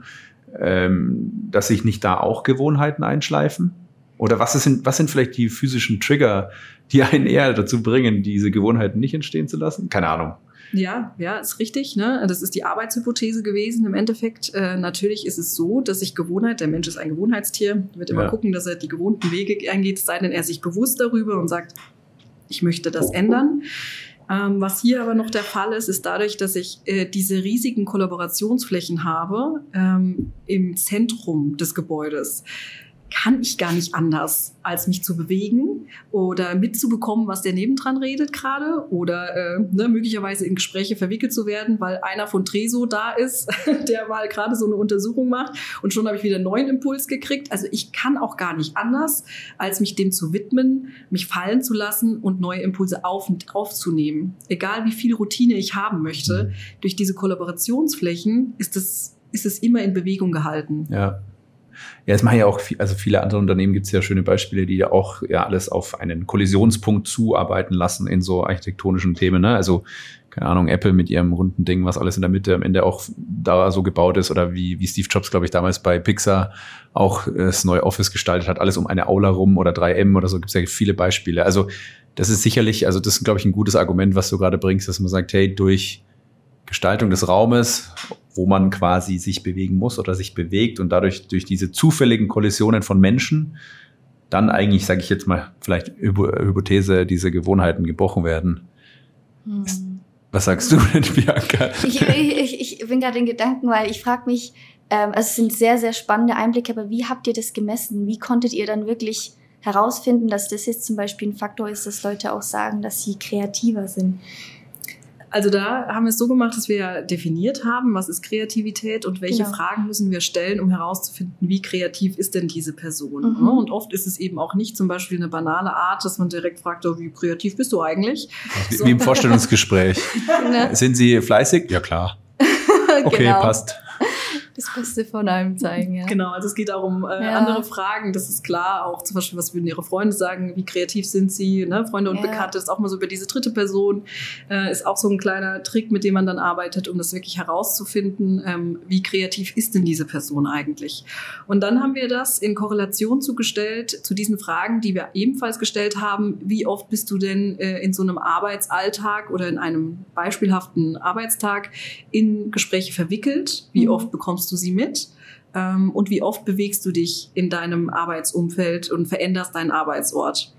Speaker 2: Ähm, dass sich nicht da auch Gewohnheiten einschleifen? Oder was, ist, was sind vielleicht die physischen Trigger, die einen eher dazu bringen, diese Gewohnheiten nicht entstehen zu lassen? Keine Ahnung.
Speaker 4: Ja, ja, ist richtig. Ne? Das ist die Arbeitshypothese gewesen im Endeffekt. Äh, natürlich ist es so, dass sich Gewohnheit, der Mensch ist ein Gewohnheitstier, wird immer ja. gucken, dass er die gewohnten Wege eingeht, sei denn er sich bewusst darüber und sagt, ich möchte das ändern. Ähm, was hier aber noch der Fall ist, ist dadurch, dass ich äh, diese riesigen Kollaborationsflächen habe ähm, im Zentrum des Gebäudes kann ich gar nicht anders, als mich zu bewegen oder mitzubekommen, was der nebendran redet gerade oder äh, ne, möglicherweise in Gespräche verwickelt zu werden, weil einer von Treso da ist, der mal gerade so eine Untersuchung macht und schon habe ich wieder einen neuen Impuls gekriegt. Also ich kann auch gar nicht anders, als mich dem zu widmen, mich fallen zu lassen und neue Impulse auf und aufzunehmen. Egal wie viel Routine ich haben möchte, mhm. durch diese Kollaborationsflächen ist es, ist es immer in Bewegung gehalten.
Speaker 2: Ja. Ja, es machen ja auch, viel, also viele andere Unternehmen gibt es ja schöne Beispiele, die ja auch ja alles auf einen Kollisionspunkt zuarbeiten lassen in so architektonischen Themen. Ne? Also, keine Ahnung, Apple mit ihrem runden Ding, was alles in der Mitte am Ende auch da so gebaut ist oder wie, wie Steve Jobs, glaube ich, damals bei Pixar auch das neue Office gestaltet hat, alles um eine Aula rum oder 3M oder so, gibt es ja viele Beispiele. Also, das ist sicherlich, also das ist, glaube ich, ein gutes Argument, was du gerade bringst, dass man sagt, hey, durch Gestaltung des Raumes wo man quasi sich bewegen muss oder sich bewegt und dadurch durch diese zufälligen Kollisionen von Menschen dann eigentlich, sage ich jetzt mal, vielleicht Hypothese, diese Gewohnheiten gebrochen werden. Hm. Was sagst du denn, Bianca?
Speaker 1: Ich, ich, ich bin gerade in Gedanken, weil ich frage mich, ähm, also es sind sehr, sehr spannende Einblicke, aber wie habt ihr das gemessen? Wie konntet ihr dann wirklich herausfinden, dass das jetzt zum Beispiel ein Faktor ist, dass Leute auch sagen, dass sie kreativer sind?
Speaker 4: Also da haben wir es so gemacht, dass wir ja definiert haben, was ist Kreativität und welche genau. Fragen müssen wir stellen, um herauszufinden, wie kreativ ist denn diese Person. Mhm. Ne? Und oft ist es eben auch nicht zum Beispiel eine banale Art, dass man direkt fragt, oh, wie kreativ bist du eigentlich?
Speaker 2: Wie, so. wie im Vorstellungsgespräch. ne? Sind Sie fleißig? Ja klar. Okay, genau. passt
Speaker 1: das Beste von einem zeigen. Ja.
Speaker 4: Genau, also es geht auch um äh, ja. andere Fragen, das ist klar. Auch zum Beispiel, was würden Ihre Freunde sagen, wie kreativ sind Sie? Ne? Freunde und ja. Bekannte, das ist auch mal so über diese dritte Person, äh, ist auch so ein kleiner Trick, mit dem man dann arbeitet, um das wirklich herauszufinden, ähm, wie kreativ ist denn diese Person eigentlich? Und dann haben wir das in Korrelation zugestellt zu diesen Fragen, die wir ebenfalls gestellt haben. Wie oft bist du denn äh, in so einem Arbeitsalltag oder in einem beispielhaften Arbeitstag in Gespräche verwickelt? Wie mhm. oft bekommst bekommst du sie mit? Ähm, und wie oft bewegst du dich in deinem Arbeitsumfeld und veränderst deinen Arbeitsort?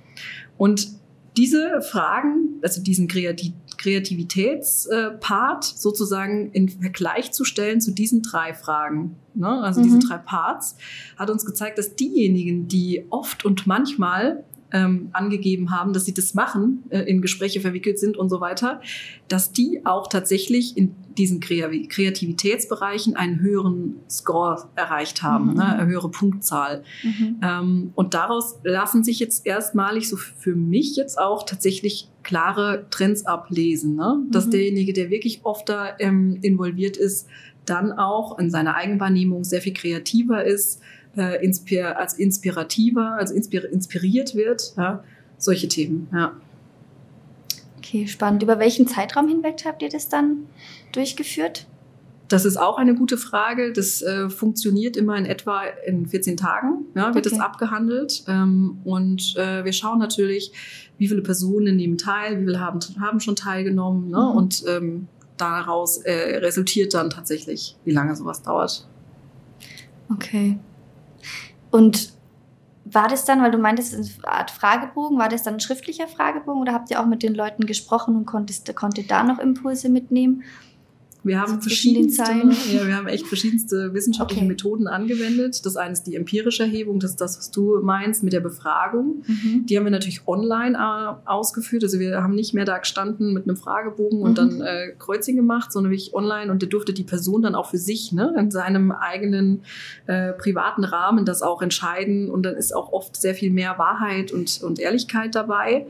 Speaker 4: Und diese Fragen, also diesen Kreativitätspart sozusagen in Vergleich zu stellen zu diesen drei Fragen, ne? also mhm. diesen drei Parts, hat uns gezeigt, dass diejenigen, die oft und manchmal ähm, angegeben haben, dass sie das machen, äh, in Gespräche verwickelt sind und so weiter, dass die auch tatsächlich in diesen Kreativitätsbereichen einen höheren Score erreicht haben, mhm. ne, eine höhere Punktzahl. Mhm. Ähm, und daraus lassen sich jetzt erstmalig so für mich jetzt auch tatsächlich klare Trends ablesen, ne? dass mhm. derjenige, der wirklich oft da ähm, involviert ist, dann auch in seiner Eigenwahrnehmung sehr viel kreativer ist, äh, inspir als inspirativer, also inspir inspiriert wird. Ja? Solche Themen, ja.
Speaker 1: Okay, spannend. Über welchen Zeitraum hinweg habt ihr das dann durchgeführt?
Speaker 4: Das ist auch eine gute Frage. Das äh, funktioniert immer in etwa in 14 Tagen, ja, wird
Speaker 1: Okay.
Speaker 4: das abgehandelt. Ähm, und äh, wir schauen natürlich, wie viele Personen nehmen teil, wie viele haben, haben schon teilgenommen. Ne?
Speaker 1: Mhm.
Speaker 4: Und ähm, daraus äh, resultiert dann tatsächlich, wie lange sowas dauert.
Speaker 1: Okay. Und war das dann, weil du meintest, eine Art Fragebogen, war das dann ein schriftlicher Fragebogen oder habt ihr auch mit den Leuten gesprochen und konntest, konntet da noch Impulse mitnehmen?
Speaker 4: Wir haben
Speaker 1: So
Speaker 4: verschiedenste, ja, wir haben echt verschiedenste wissenschaftliche
Speaker 1: Okay.
Speaker 4: Methoden angewendet. Das eine ist die empirische Erhebung, das ist das, was du meinst mit der Befragung.
Speaker 1: Mhm.
Speaker 4: Die haben wir natürlich online äh, ausgeführt. Also wir haben nicht mehr da gestanden mit einem Fragebogen und
Speaker 1: Mhm.
Speaker 4: dann äh, Kreuzchen gemacht, sondern wirklich online. Und da durfte die Person dann auch für sich ne, in seinem eigenen äh, privaten Rahmen das auch entscheiden. Und dann ist auch oft sehr viel mehr Wahrheit und, und Ehrlichkeit dabei.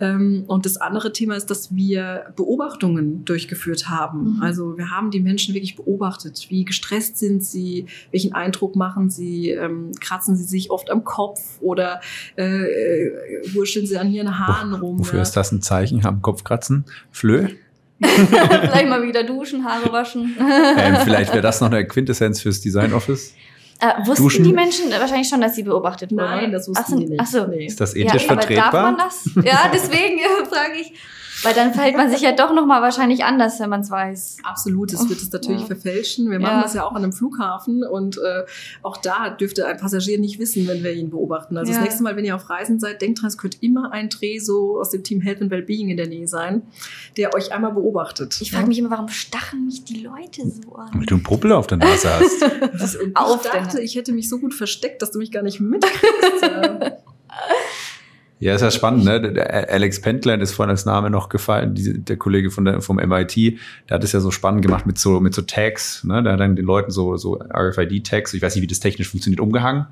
Speaker 4: Ähm, und das andere Thema ist, dass wir Beobachtungen durchgeführt haben.
Speaker 1: Mhm.
Speaker 4: Also wir haben die Menschen wirklich beobachtet. Wie gestresst sind sie? Welchen Eindruck machen sie? Ähm, kratzen sie sich oft am Kopf oder äh, äh, wurscheln sie an ihren Haaren rum?
Speaker 2: Wofür
Speaker 4: ja?
Speaker 2: ist das ein Zeichen? Haben Kopfkratzen? Flö?
Speaker 1: Vielleicht mal wieder duschen, Haare waschen.
Speaker 2: ähm, vielleicht wäre das noch eine Quintessenz fürs Design Office.
Speaker 1: Äh, wussten
Speaker 2: Duschen?
Speaker 1: die Menschen wahrscheinlich schon, dass sie beobachtet wurden?
Speaker 4: Nein, das wussten
Speaker 1: Ach so,
Speaker 4: die nicht.
Speaker 1: Ach so.
Speaker 4: Nee.
Speaker 2: Ist das ethisch
Speaker 1: ja,
Speaker 2: vertretbar?
Speaker 1: darf man das? Ja, deswegen äh, frage ich. Weil dann verhält man sich ja doch nochmal wahrscheinlich anders, wenn man es weiß.
Speaker 4: Absolut, das wird es natürlich
Speaker 1: Ja.
Speaker 4: verfälschen. Wir machen
Speaker 1: Ja.
Speaker 4: das ja auch an einem Flughafen und äh, auch da dürfte ein Passagier nicht wissen, wenn wir ihn beobachten. Also
Speaker 1: Ja.
Speaker 4: das nächste Mal, wenn ihr auf Reisen seid, denkt dran, es könnte immer ein Dreh so aus dem Team Health and Wellbeing in der Nähe sein, der euch einmal beobachtet.
Speaker 1: Ich frage mich immer, warum stachen mich die Leute so an?
Speaker 2: Weil du einen Popel auf der Nase hast.
Speaker 4: Ich dachte, ich hätte mich so gut versteckt, dass du mich gar nicht mitkriegst. Ja.
Speaker 2: Ist ja spannend, ne? Der Alex Pentland ist vorhin als Name noch gefallen, die, der Kollege von der, vom MIT, der hat es ja so spannend gemacht mit so, mit so Tags, ne? Der hat dann den Leuten so, so RFID-Tags, ich weiß nicht, wie das technisch funktioniert, umgehangen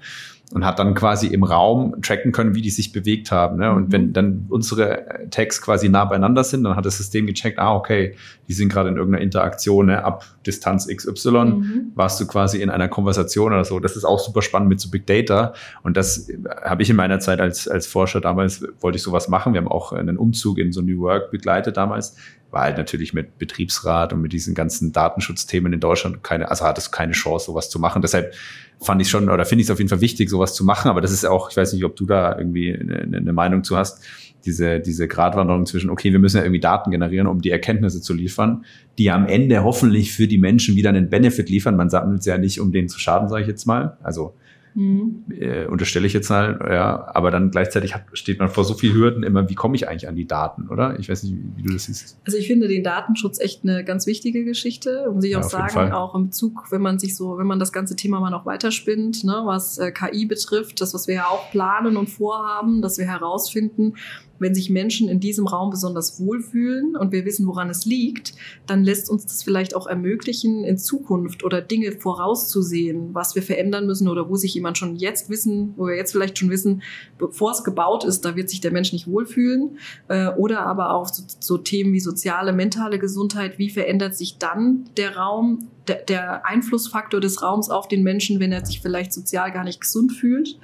Speaker 2: und hat dann quasi im Raum tracken können, wie die sich bewegt haben, ne? Und
Speaker 4: Mhm.
Speaker 2: wenn dann unsere Tags quasi nah beieinander sind, dann hat das System gecheckt, ah, okay, die sind gerade in irgendeiner Interaktion, ne? Ab Distanz XY
Speaker 4: Mhm.
Speaker 2: warst du quasi in einer Konversation oder so. Das ist auch super spannend mit so Big Data. Und das äh, habe ich in meiner Zeit als, als Forscher damals, wollte ich sowas machen. Wir haben auch einen Umzug in so New Work begleitet damals. War halt natürlich mit Betriebsrat und mit diesen ganzen Datenschutzthemen in Deutschland keine, also hat es keine Chance, sowas zu machen. Deshalb fand ich schon, oder finde ich es auf jeden Fall wichtig, sowas zu machen. Aber das ist auch, ich weiß nicht, ob du da irgendwie eine, eine Meinung zu hast, diese, diese Gratwanderung zwischen, okay, wir müssen ja irgendwie Daten generieren, um die Erkenntnisse zu liefern, die am Ende hoffentlich für die Menschen wieder einen Benefit liefern. Man sammelt es ja nicht, um denen zu schaden, sage ich jetzt mal. Also
Speaker 4: Mhm.
Speaker 2: äh, unterstelle ich jetzt mal, ja, aber dann gleichzeitig hat, steht man vor so vielen Hürden immer, wie komme ich eigentlich an die Daten, oder? Ich weiß nicht, wie, wie du das siehst.
Speaker 4: Also ich finde den Datenschutz echt eine ganz wichtige Geschichte, muss ich
Speaker 2: Ja,
Speaker 4: auch
Speaker 2: jeden
Speaker 4: sagen, auch im Bezug, wenn man sich so, wenn man das ganze Thema mal noch weiterspinnt, ne, was äh, KI betrifft, das, was wir ja auch planen und vorhaben, dass wir herausfinden, wenn sich Menschen in diesem Raum besonders wohlfühlen und wir wissen, woran es liegt, dann lässt uns das vielleicht auch ermöglichen, in Zukunft oder Dinge vorauszusehen, was wir verändern müssen oder wo sich jemand schon jetzt wissen, wo wir jetzt vielleicht schon wissen, bevor es gebaut ist, da wird sich der Mensch nicht wohlfühlen. Äh, oder aber auch so, so Themen wie soziale, mentale Gesundheit. Wie verändert sich dann der Raum, der, der Einflussfaktor des Raums auf den Menschen, wenn er sich vielleicht sozial gar nicht gesund fühlt?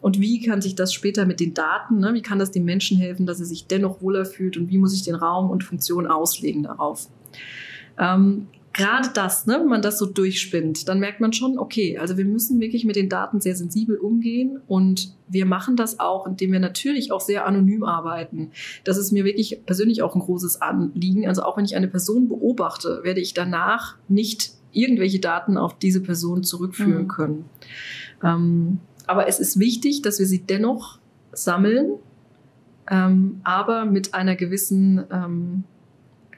Speaker 4: Und wie kann sich das später mit den Daten, ne, wie kann das den Menschen helfen, dass er sich dennoch wohler fühlt und wie muss ich den Raum und Funktion auslegen darauf? Ähm, Gerade das, ne, wenn man das so durchspinnt, dann merkt man schon, okay, also wir müssen wirklich mit den Daten sehr sensibel umgehen und wir machen das auch, indem wir natürlich auch sehr anonym arbeiten. Das ist mir wirklich persönlich auch ein großes Anliegen. Also auch wenn ich eine Person beobachte, werde ich danach nicht irgendwelche Daten auf diese Person zurückführen
Speaker 1: Mhm.
Speaker 4: können. Ähm, aber es ist wichtig, dass wir sie dennoch sammeln, ähm, aber mit einer gewissen, ähm,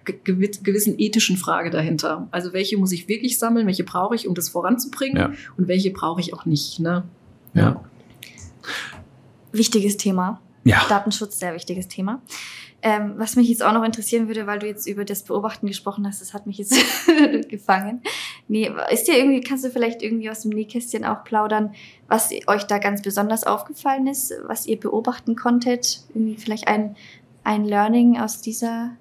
Speaker 4: ge- gewi- gewissen ethischen Frage dahinter. Also welche muss ich wirklich sammeln, welche brauche ich, um das voranzubringen
Speaker 2: Ja.
Speaker 4: und welche brauche ich auch nicht. Ne?
Speaker 2: Ja.
Speaker 1: Wichtiges Thema.
Speaker 2: Ja.
Speaker 1: Datenschutz, sehr wichtiges Thema. Ähm, was mich jetzt auch noch interessieren würde, weil du jetzt über das Beobachten gesprochen hast, das hat mich jetzt gefangen. Nee, ist dir irgendwie, kannst du vielleicht irgendwie aus dem Nähkästchen auch plaudern, was euch da ganz besonders aufgefallen ist, was ihr beobachten konntet? Irgendwie vielleicht ein, ein Learning aus dieser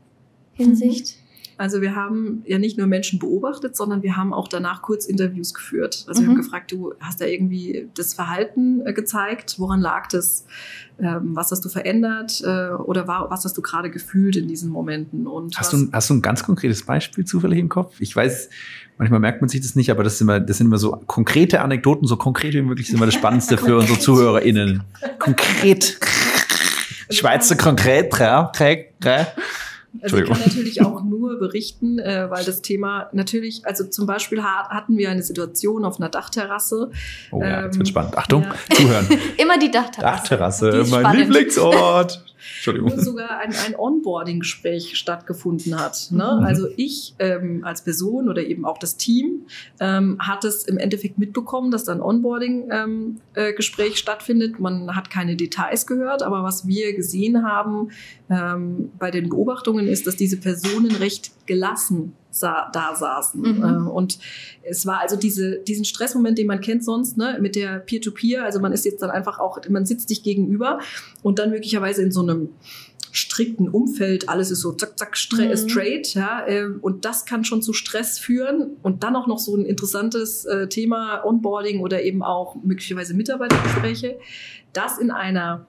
Speaker 1: Hinsicht?
Speaker 4: Also wir haben ja nicht nur Menschen beobachtet, sondern wir haben auch danach kurz Interviews geführt. Also mhm. wir haben gefragt, du hast da irgendwie das Verhalten äh, gezeigt, woran lag das? Ähm, was hast du verändert äh, oder war, was hast du gerade gefühlt in diesen Momenten? Und
Speaker 2: hast, du, hast du ein ganz konkretes Beispiel zufällig im Kopf? Ich weiß, manchmal merkt man sich das nicht, aber das sind immer, das sind immer so konkrete Anekdoten, so konkret wie möglich sind immer das Spannendste für unsere ZuhörerInnen. Konkret. Schweizer konkret, ja,
Speaker 4: also ich kann natürlich auch nur berichten, äh, weil das Thema natürlich, also zum Beispiel hatten wir eine Situation auf einer Dachterrasse.
Speaker 2: Oh ja, jetzt wird ähm, spannend. Achtung, ja. zuhören.
Speaker 1: Immer die Dachterrasse.
Speaker 2: Dachterrasse, mein spannend. Lieblingsort.
Speaker 4: Entschuldigung. Wo sogar ein, ein Onboarding-Gespräch stattgefunden hat. Ne? Mhm. Also ich ähm, als Person oder eben auch das Team ähm, hat es im Endeffekt mitbekommen, dass da ein Onboarding-Gespräch ähm, äh, stattfindet. Man hat keine Details gehört, aber was wir gesehen haben ähm, bei den Beobachtungen ist, dass diese Personen recht gelassen sa da saßen. Mhm. Äh, und es war also diese, diesen Stressmoment, den man kennt sonst, ne, mit der Peer-to-Peer. -Peer. Also man ist jetzt dann einfach auch, man sitzt dich gegenüber und dann möglicherweise in so einem strikten Umfeld, alles ist so zack, zack, mhm. straight, ja, äh, und das kann schon zu Stress führen und dann auch noch so ein interessantes äh, Thema Onboarding oder eben auch möglicherweise Mitarbeitergespräche, das in einer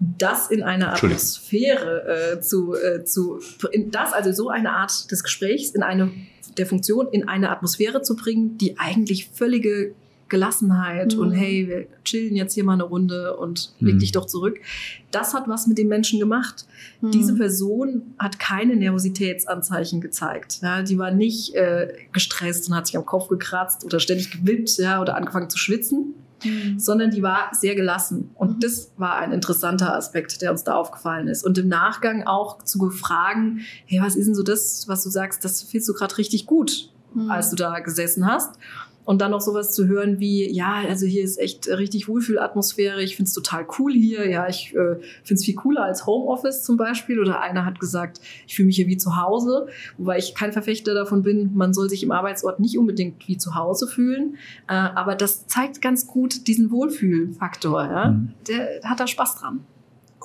Speaker 4: das in einer Atmosphäre äh, zu, äh, zu in das, also so eine Art des Gesprächs in eine der Funktion in eine Atmosphäre zu bringen, die eigentlich völlige Gelassenheit mhm. und hey, wir chillen jetzt hier mal eine Runde und leg mhm. dich doch zurück. Das hat was mit den Menschen gemacht. Mhm. Diese Person hat keine Nervositätsanzeichen gezeigt. Ja, die war nicht äh, gestresst und hat sich am Kopf gekratzt oder ständig gewippt ja, oder angefangen zu schwitzen mhm. sondern die war sehr gelassen. Und mhm. das war ein interessanter Aspekt, der uns da aufgefallen ist. Und im Nachgang auch zu fragen, hey, was ist denn so das, was du sagst, das findest du gerade richtig gut, mhm. als du da gesessen hast. Und dann noch sowas zu hören wie, ja, also hier ist echt richtig Wohlfühlatmosphäre, ich find's total cool hier, ja, ich äh, find's viel cooler als Homeoffice zum Beispiel. Oder einer hat gesagt, ich fühle mich hier wie zu Hause, wobei ich kein Verfechter davon bin, man soll sich im Arbeitsort nicht unbedingt wie zu Hause fühlen. Äh, aber das zeigt ganz gut diesen Wohlfühlfaktor. Ja? Mhm. Der hat da Spaß dran.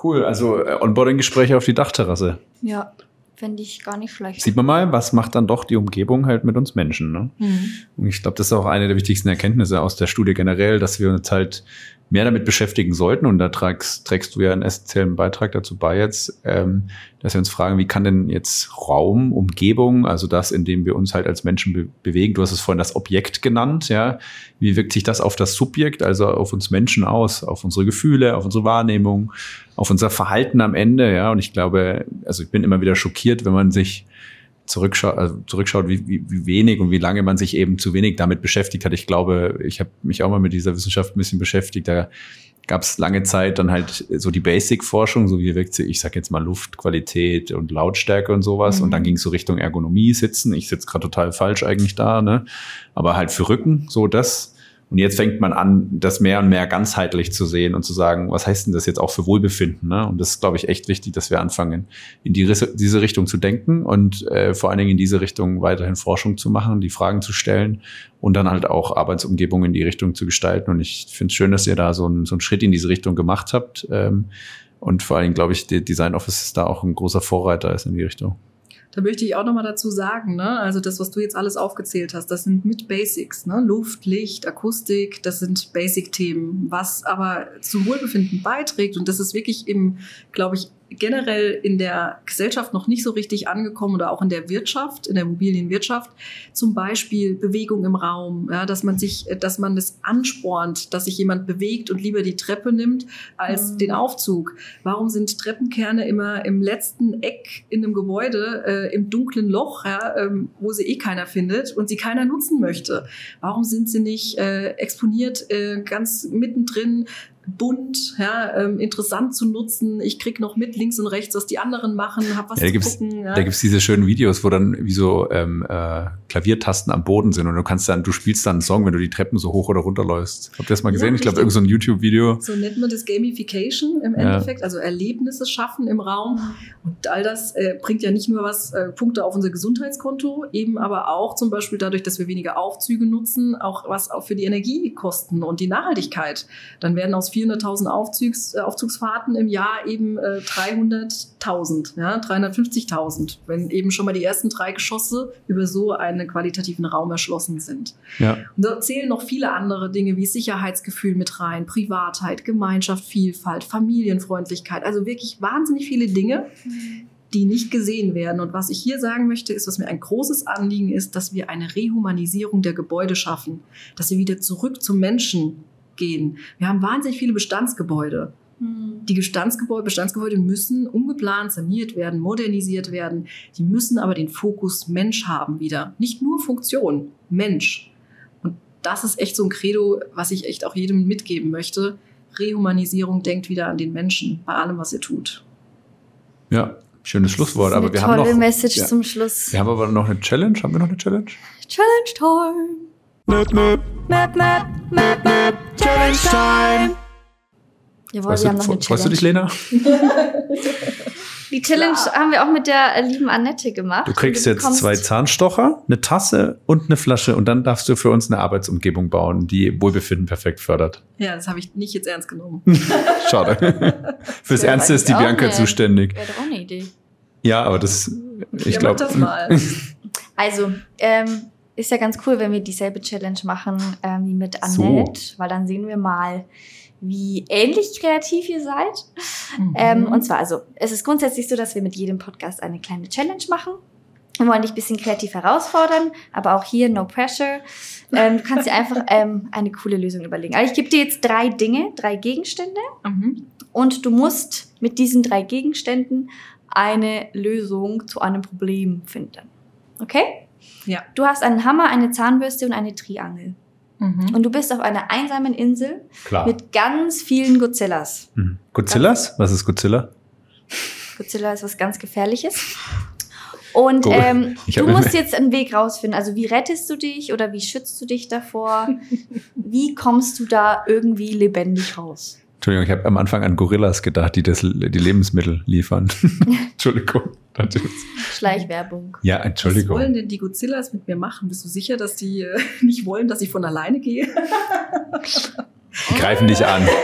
Speaker 2: Cool, also äh, Onboarding-Gespräche auf die Dachterrasse.
Speaker 1: Ja. Fände ich gar nicht schlecht.
Speaker 2: Sieht man mal, was macht dann doch die Umgebung halt mit uns Menschen. Ne? Mhm. Und ich glaube, das ist auch eine der wichtigsten Erkenntnisse aus der Studie generell, dass wir uns halt mehr damit beschäftigen sollten, und da trägst, trägst du ja einen essentiellen Beitrag dazu bei jetzt, ähm, dass wir uns fragen, wie kann denn jetzt Raum, Umgebung, also das, in dem wir uns halt als Menschen be bewegen, du hast es vorhin das Objekt genannt, ja, wie wirkt sich das auf das Subjekt, also auf uns Menschen aus, auf unsere Gefühle, auf unsere Wahrnehmung, auf unser Verhalten am Ende, ja, und ich glaube, also ich bin immer wieder schockiert, wenn man sich zurückschaut, also zurückschaut wie, wie, wie wenig und wie lange man sich eben zu wenig damit beschäftigt hat. Ich glaube, ich habe mich auch mal mit dieser Wissenschaft ein bisschen beschäftigt. Da gab es lange Zeit dann halt so die Basic-Forschung, so wie wirkt sie, ich sag jetzt mal Luftqualität und Lautstärke und sowas. Mhm. Und dann ging es so Richtung Ergonomie sitzen. Ich sitze gerade total falsch eigentlich da, ne? Aber halt für Rücken, so das. Und jetzt fängt man an, das mehr und mehr ganzheitlich zu sehen und zu sagen, was heißt denn das jetzt auch für Wohlbefinden? Ne? Und das ist, glaube ich, echt wichtig, dass wir anfangen, in die, diese Richtung zu denken und äh, vor allen Dingen in diese Richtung weiterhin Forschung zu machen, die Fragen zu stellen und dann halt auch Arbeitsumgebungen in die Richtung zu gestalten. Und ich finde es schön, dass ihr da so, ein, so einen Schritt in diese Richtung gemacht habt. Ähm, und vor allen Dingen, glaube ich, Design Office ist da auch ein großer Vorreiter ist in die Richtung.
Speaker 4: Da möchte ich auch nochmal dazu sagen, ne? also das, was du jetzt alles aufgezählt hast, das sind mit Basics, ne? Luft, Licht, Akustik, das sind Basic-Themen, was aber zum Wohlbefinden beiträgt und das ist wirklich im, glaube ich, generell in der Gesellschaft noch nicht so richtig angekommen oder auch in der Wirtschaft, in der Immobilienwirtschaft. Zum Beispiel Bewegung im Raum, ja, dass man sich, dass man das anspornt, dass sich jemand bewegt und lieber die Treppe nimmt als mhm. den Aufzug. Warum sind Treppenkerne immer im letzten Eck in einem Gebäude, äh, im dunklen Loch, ja, ähm, wo sie eh keiner findet und sie keiner nutzen möchte? Warum sind sie nicht äh, exponiert äh, ganz mittendrin bunt, ja, ähm, interessant zu nutzen. Ich krieg noch mit links und rechts, was die anderen machen, hab was
Speaker 2: ja, da zu gucken. Ja. Da gibt's diese schönen Videos, wo dann wie so ähm, äh, Klaviertasten am Boden sind und du kannst dann, du spielst dann einen Song, wenn du die Treppen so hoch oder runter läufst. Habt ihr das mal gesehen? Ja, ich glaube, irgend so ein YouTube-Video.
Speaker 4: So nennt man das Gamification im Endeffekt, also Erlebnisse schaffen im Raum. Und all das äh, bringt ja nicht nur was äh, Punkte auf unser Gesundheitskonto, eben aber auch zum Beispiel dadurch, dass wir weniger Aufzüge nutzen, auch was auch für die Energiekosten und die Nachhaltigkeit. Dann werden aus 400.000 Aufzugs, äh, Aufzugsfahrten im Jahr eben äh, 300.000, ja, 350.000, wenn eben schon mal die ersten drei Geschosse über so einen qualitativen Raum erschlossen sind.
Speaker 2: Ja.
Speaker 4: Und da zählen noch viele andere Dinge wie Sicherheitsgefühl mit rein, Privatheit, Gemeinschaft, Vielfalt, Familienfreundlichkeit, also wirklich wahnsinnig viele Dinge, die nicht gesehen werden. Und was ich hier sagen möchte, ist, was mir ein großes Anliegen ist, dass wir eine Rehumanisierung der Gebäude schaffen, dass wir wieder zurück zum Menschen gehen. Wir haben wahnsinnig viele Bestandsgebäude. Die Bestandsgebäude, Bestandsgebäude müssen umgeplant, saniert werden, modernisiert werden. Die müssen aber den Fokus Mensch haben wieder. Nicht nur Funktion, Mensch. Und das ist echt so ein Credo, was ich echt auch jedem mitgeben möchte. Rehumanisierung denkt wieder an den Menschen bei allem, was ihr tut.
Speaker 2: Ja, schönes Schlusswort. Aber
Speaker 1: eine
Speaker 2: wir haben
Speaker 1: tolle
Speaker 2: noch.
Speaker 1: Message
Speaker 2: ja.
Speaker 1: zum Schluss.
Speaker 2: Wir haben aber noch eine Challenge. Haben wir noch eine Challenge?
Speaker 1: Challenge Time.
Speaker 2: Nöp, nöp.
Speaker 1: Map, map, map, map. Challenge Time. Jawohl,
Speaker 2: Freust
Speaker 1: wir
Speaker 2: du,
Speaker 1: haben noch eine
Speaker 2: freust du dich,
Speaker 1: Challenge.
Speaker 2: Lena?
Speaker 1: Die Challenge haben wir auch mit der lieben Annette gemacht.
Speaker 2: Du kriegst jetzt
Speaker 1: bekommst-
Speaker 2: zwei Zahnstocher, eine Tasse und eine Flasche und dann darfst du für uns eine Arbeitsumgebung bauen, die Wohlbefinden perfekt fördert.
Speaker 4: Ja, das habe ich nicht jetzt ernst genommen.
Speaker 2: Schade. Fürs
Speaker 1: Ja,
Speaker 2: Ernste ist die Bianca
Speaker 1: nicht.
Speaker 2: zuständig.
Speaker 1: Wäre doch auch eine Idee.
Speaker 2: Ja, aber das, ich
Speaker 4: ja,
Speaker 2: glaube.
Speaker 4: mach das mal.
Speaker 1: Also, ähm, ist ja ganz cool, wenn wir dieselbe Challenge machen ähm, wie mit
Speaker 2: So.
Speaker 1: Annette, weil dann sehen wir mal, wie ähnlich kreativ ihr seid.
Speaker 4: Mhm.
Speaker 1: Ähm, und zwar, also, es ist grundsätzlich so, dass wir mit jedem Podcast eine kleine Challenge machen. Wir wollen dich ein bisschen kreativ herausfordern, aber auch hier no pressure. Ähm, du kannst dir einfach ähm, eine coole Lösung überlegen. Also ich gebe dir jetzt drei Dinge, drei Gegenstände
Speaker 4: Mhm.
Speaker 1: und du musst mit diesen drei Gegenständen eine Lösung zu einem Problem finden. Okay?
Speaker 4: Ja.
Speaker 1: Du hast einen Hammer, eine Zahnbürste und eine Triangel.
Speaker 4: Mhm.
Speaker 1: Und du bist auf einer einsamen Insel
Speaker 2: Klar.
Speaker 1: mit ganz vielen Godzillas.
Speaker 2: Hm. Godzillas? Was ist Godzilla?
Speaker 1: Godzilla ist was ganz Gefährliches. Und ähm, du musst jetzt einen Weg rausfinden. Also wie rettest du dich oder wie schützt du dich davor? Wie kommst du da irgendwie lebendig raus?
Speaker 2: Entschuldigung, ich habe am Anfang an Gorillas gedacht, die das, die Lebensmittel liefern. Entschuldigung.
Speaker 1: Schleichwerbung.
Speaker 2: Ja,
Speaker 4: Was
Speaker 2: Entschuldigung.
Speaker 4: wollen denn die Godzillas mit mir machen? Bist du sicher, dass die äh, nicht wollen, dass ich von alleine gehe?
Speaker 2: Die greifen dich an.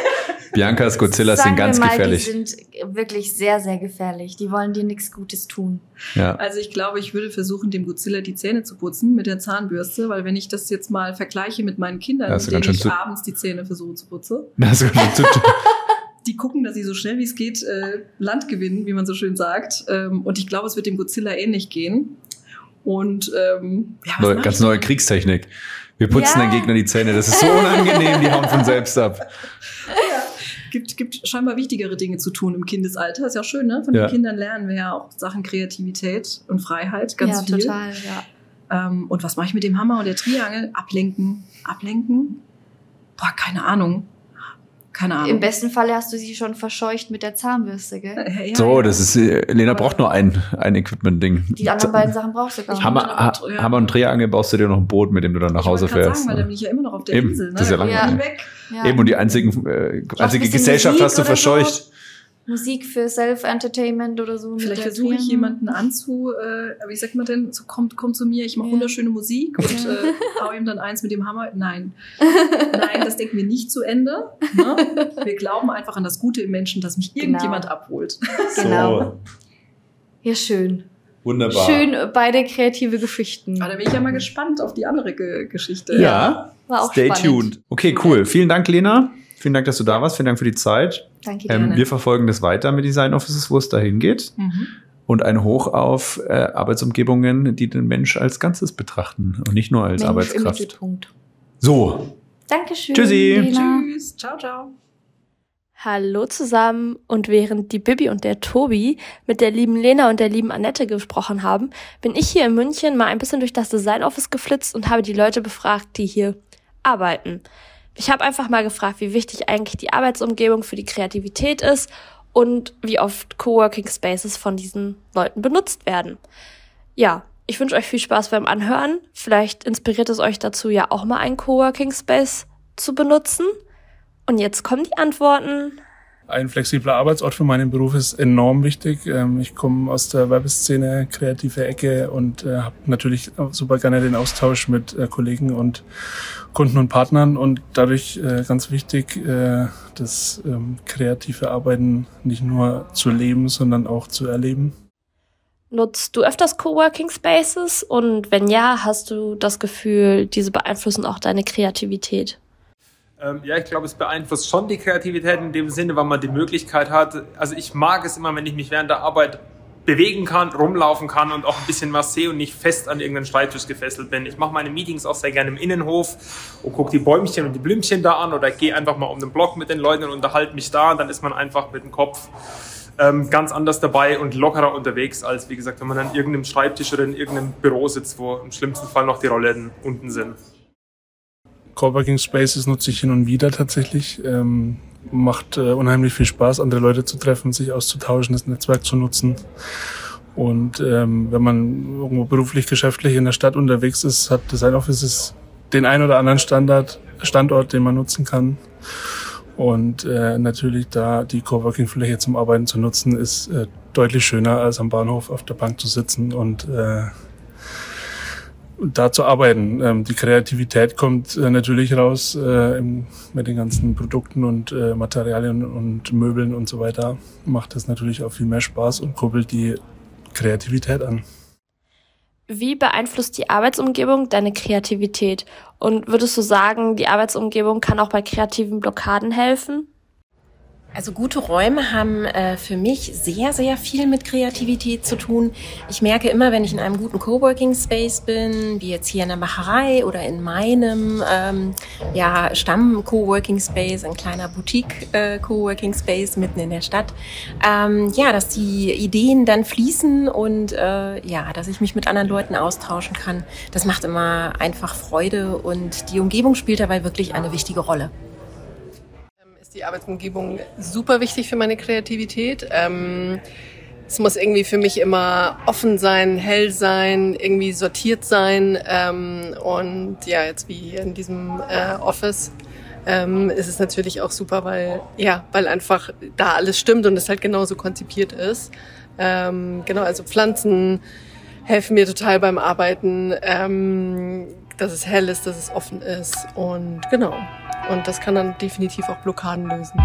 Speaker 2: Biancas Godzillas
Speaker 1: Sagen
Speaker 2: sind ganz
Speaker 1: wir mal,
Speaker 2: gefährlich.
Speaker 1: Die sind wirklich sehr, sehr gefährlich. Die wollen dir nichts Gutes tun.
Speaker 2: Ja.
Speaker 4: Also ich glaube, ich würde versuchen, dem Godzilla die Zähne zu putzen mit der Zahnbürste, weil wenn ich das jetzt mal vergleiche mit meinen Kindern,
Speaker 2: du
Speaker 4: denen ich abends die Zähne versuche zu putzen,
Speaker 2: Das ist schon zu
Speaker 4: die gucken, dass sie so schnell wie es geht äh, Land gewinnen, wie man so schön sagt. Ähm, und ich glaube, es wird dem Godzilla ähnlich gehen. Und ähm, ja, was
Speaker 2: neue,
Speaker 4: mach
Speaker 2: ganz
Speaker 4: ich
Speaker 2: neue? Kriegstechnik. Wir putzen
Speaker 1: Ja.
Speaker 2: den Gegner die Zähne. Das ist so unangenehm, die hauen von selbst ab.
Speaker 4: Gibt, gibt scheinbar wichtigere Dinge zu tun im Kindesalter. Ist ja auch schön, ne? Von
Speaker 2: Ja.
Speaker 4: den Kindern lernen wir ja auch Sachen Kreativität und Freiheit ganz
Speaker 1: ja,
Speaker 4: viel.
Speaker 1: total, ja.
Speaker 4: Ähm, und was mache ich mit dem Hammer und der Triangel? Ablenken. Ablenken? Boah, keine Ahnung. Keine Ahnung.
Speaker 1: Im besten Falle hast du sie schon verscheucht mit der Zahnbürste, gell?
Speaker 4: Äh, ja,
Speaker 2: So,
Speaker 4: ja.
Speaker 2: das ist, äh, Lena braucht nur ein, ein Equipment-Ding.
Speaker 1: Die anderen beiden Sachen brauchst du gar nicht.
Speaker 2: Hammer, ha,
Speaker 4: Ja.
Speaker 2: Hammer und Drehangel baust du dir noch ein Boot, mit dem du dann nach
Speaker 4: Ich
Speaker 2: Hause fährst.
Speaker 4: Sagen, weil dann bin ich ja immer noch auf der
Speaker 2: Eben,
Speaker 4: Insel. Ne?
Speaker 2: das ist ja langweilig.
Speaker 4: nie weg.
Speaker 1: Ja.
Speaker 2: Eben, und die einzigen, äh,
Speaker 1: ein
Speaker 2: einzige Gesellschaft
Speaker 1: Musik
Speaker 2: hast du
Speaker 1: oder so. Musik für Self-Entertainment oder so.
Speaker 4: Vielleicht versuche ich jemanden anzu, äh, wie sagt man denn, so, kommt, kommt zu mir, ich mache
Speaker 1: Ja.
Speaker 4: wunderschöne Musik und äh, hau ihm dann eins mit dem Hammer. Nein, nein, das denken wir nicht zu Ende. Ne? Wir glauben einfach an das Gute im Menschen, dass mich
Speaker 1: Genau.
Speaker 4: irgendjemand abholt.
Speaker 1: Genau. Ja, schön.
Speaker 2: wunderbar.
Speaker 1: Schön, äh, beide kreative Geschichten.
Speaker 4: Aber da bin ich ja mal gespannt auf die andere Ge Geschichte.
Speaker 2: Ja,
Speaker 1: War auch
Speaker 2: stay
Speaker 1: spannend.
Speaker 2: tuned. Okay, cool. Vielen Dank, Lena. Vielen Dank, dass du da warst. Vielen Dank für die Zeit.
Speaker 1: Danke
Speaker 2: Ähm,
Speaker 1: gerne.
Speaker 2: wir verfolgen das weiter mit Design Offices, wo es dahin geht.
Speaker 4: Mhm.
Speaker 2: Und ein Hoch auf äh, Arbeitsumgebungen, die den Mensch als Ganzes betrachten und nicht nur als
Speaker 1: Mensch im
Speaker 2: Arbeitskraft.
Speaker 1: Mittelpunkt.
Speaker 2: So,
Speaker 1: Dankeschön.
Speaker 2: Tschüssi.
Speaker 1: Lena.
Speaker 4: Tschüss, ciao, ciao.
Speaker 5: Hallo zusammen und während die Bibi und der Tobi mit der lieben Lena und der lieben Annette gesprochen haben, bin ich hier in München mal ein bisschen durch das Design Office geflitzt und habe die Leute befragt, die hier arbeiten. Ich habe einfach mal gefragt, wie wichtig eigentlich die Arbeitsumgebung für die Kreativität ist und wie oft Coworking Spaces von diesen Leuten benutzt werden. Ja, ich wünsche euch viel Spaß beim Anhören. Vielleicht inspiriert es euch dazu, ja auch mal einen Coworking Space zu benutzen. Und jetzt kommen die Antworten.
Speaker 6: Ein flexibler Arbeitsort für meinen Beruf ist enorm wichtig. Ähm, ich komme aus der Werbeszene, kreative Ecke und äh, habe natürlich super gerne den Austausch mit äh, Kollegen und Kunden und Partnern und dadurch äh, ganz wichtig, das ähm, kreative Arbeiten nicht nur zu leben, sondern auch zu erleben.
Speaker 5: Nutzt du öfters Coworking Spaces und wenn ja, hast du das Gefühl, diese beeinflussen auch deine Kreativität?
Speaker 7: Ähm, ja, ich glaube, es beeinflusst schon die Kreativität in dem Sinne, weil man die Möglichkeit hat. Also ich mag es immer, wenn ich mich während der Arbeit bewegen kann, rumlaufen kann und auch ein bisschen was sehe und nicht fest an irgendeinen Schreibtisch gefesselt bin. Ich mache meine Meetings auch sehr gerne im Innenhof und gucke die Bäumchen und die Blümchen da an oder gehe einfach mal um den Block mit den Leuten und unterhalte mich da und dann ist man einfach mit dem Kopf ähm, ganz anders dabei und lockerer unterwegs, als wie gesagt, wenn man an irgendeinem Schreibtisch oder in irgendeinem Büro sitzt, wo im schlimmsten Fall noch die Rollen unten sind.
Speaker 6: Coworking Spaces nutze ich hin und wieder tatsächlich. Ähm, macht äh, unheimlich viel Spaß, andere Leute zu treffen, sich auszutauschen, das Netzwerk zu nutzen. Und ähm, wenn man irgendwo beruflich, geschäftlich in der Stadt unterwegs ist, hat Design Offices den ein oder anderen Standard, Standort, den man nutzen kann. Und äh, natürlich da die Coworking-Fläche zum Arbeiten zu nutzen, ist äh, deutlich schöner als am Bahnhof auf der Bank zu sitzen und äh, da zu arbeiten. Ähm, die Kreativität kommt äh, natürlich raus äh, im, mit den ganzen Produkten und äh, Materialien und Möbeln und so weiter. Macht das natürlich auch viel mehr Spaß und kurbelt die Kreativität an.
Speaker 5: Wie beeinflusst die Arbeitsumgebung deine Kreativität? Und würdest du sagen, die Arbeitsumgebung kann auch bei kreativen Blockaden helfen?
Speaker 8: Also gute Räume haben äh, für mich sehr, sehr viel mit Kreativität zu tun. Ich merke immer, wenn ich in einem guten Coworking Space bin, wie jetzt hier in der Macherei oder in meinem ähm, ja, Stamm-Coworking Space, ein kleiner Boutique-Coworking äh, Space mitten in der Stadt, ähm, ja, dass die Ideen dann fließen und äh, ja, dass ich mich mit anderen Leuten austauschen kann. Das macht immer einfach Freude und die Umgebung spielt dabei wirklich eine wichtige Rolle
Speaker 9: die Arbeitsumgebung super wichtig für meine Kreativität. Ähm, es muss irgendwie für mich immer offen sein, hell sein, irgendwie sortiert sein. Ähm, und ja, jetzt wie hier in diesem äh, Office ähm, ist es natürlich auch super, weil ja, weil einfach da alles stimmt und es halt genauso konzipiert ist. Ähm, genau, also Pflanzen helfen mir total beim Arbeiten, ähm, dass es hell ist, dass es offen ist und genau. Und das kann dann definitiv auch Blockaden lösen.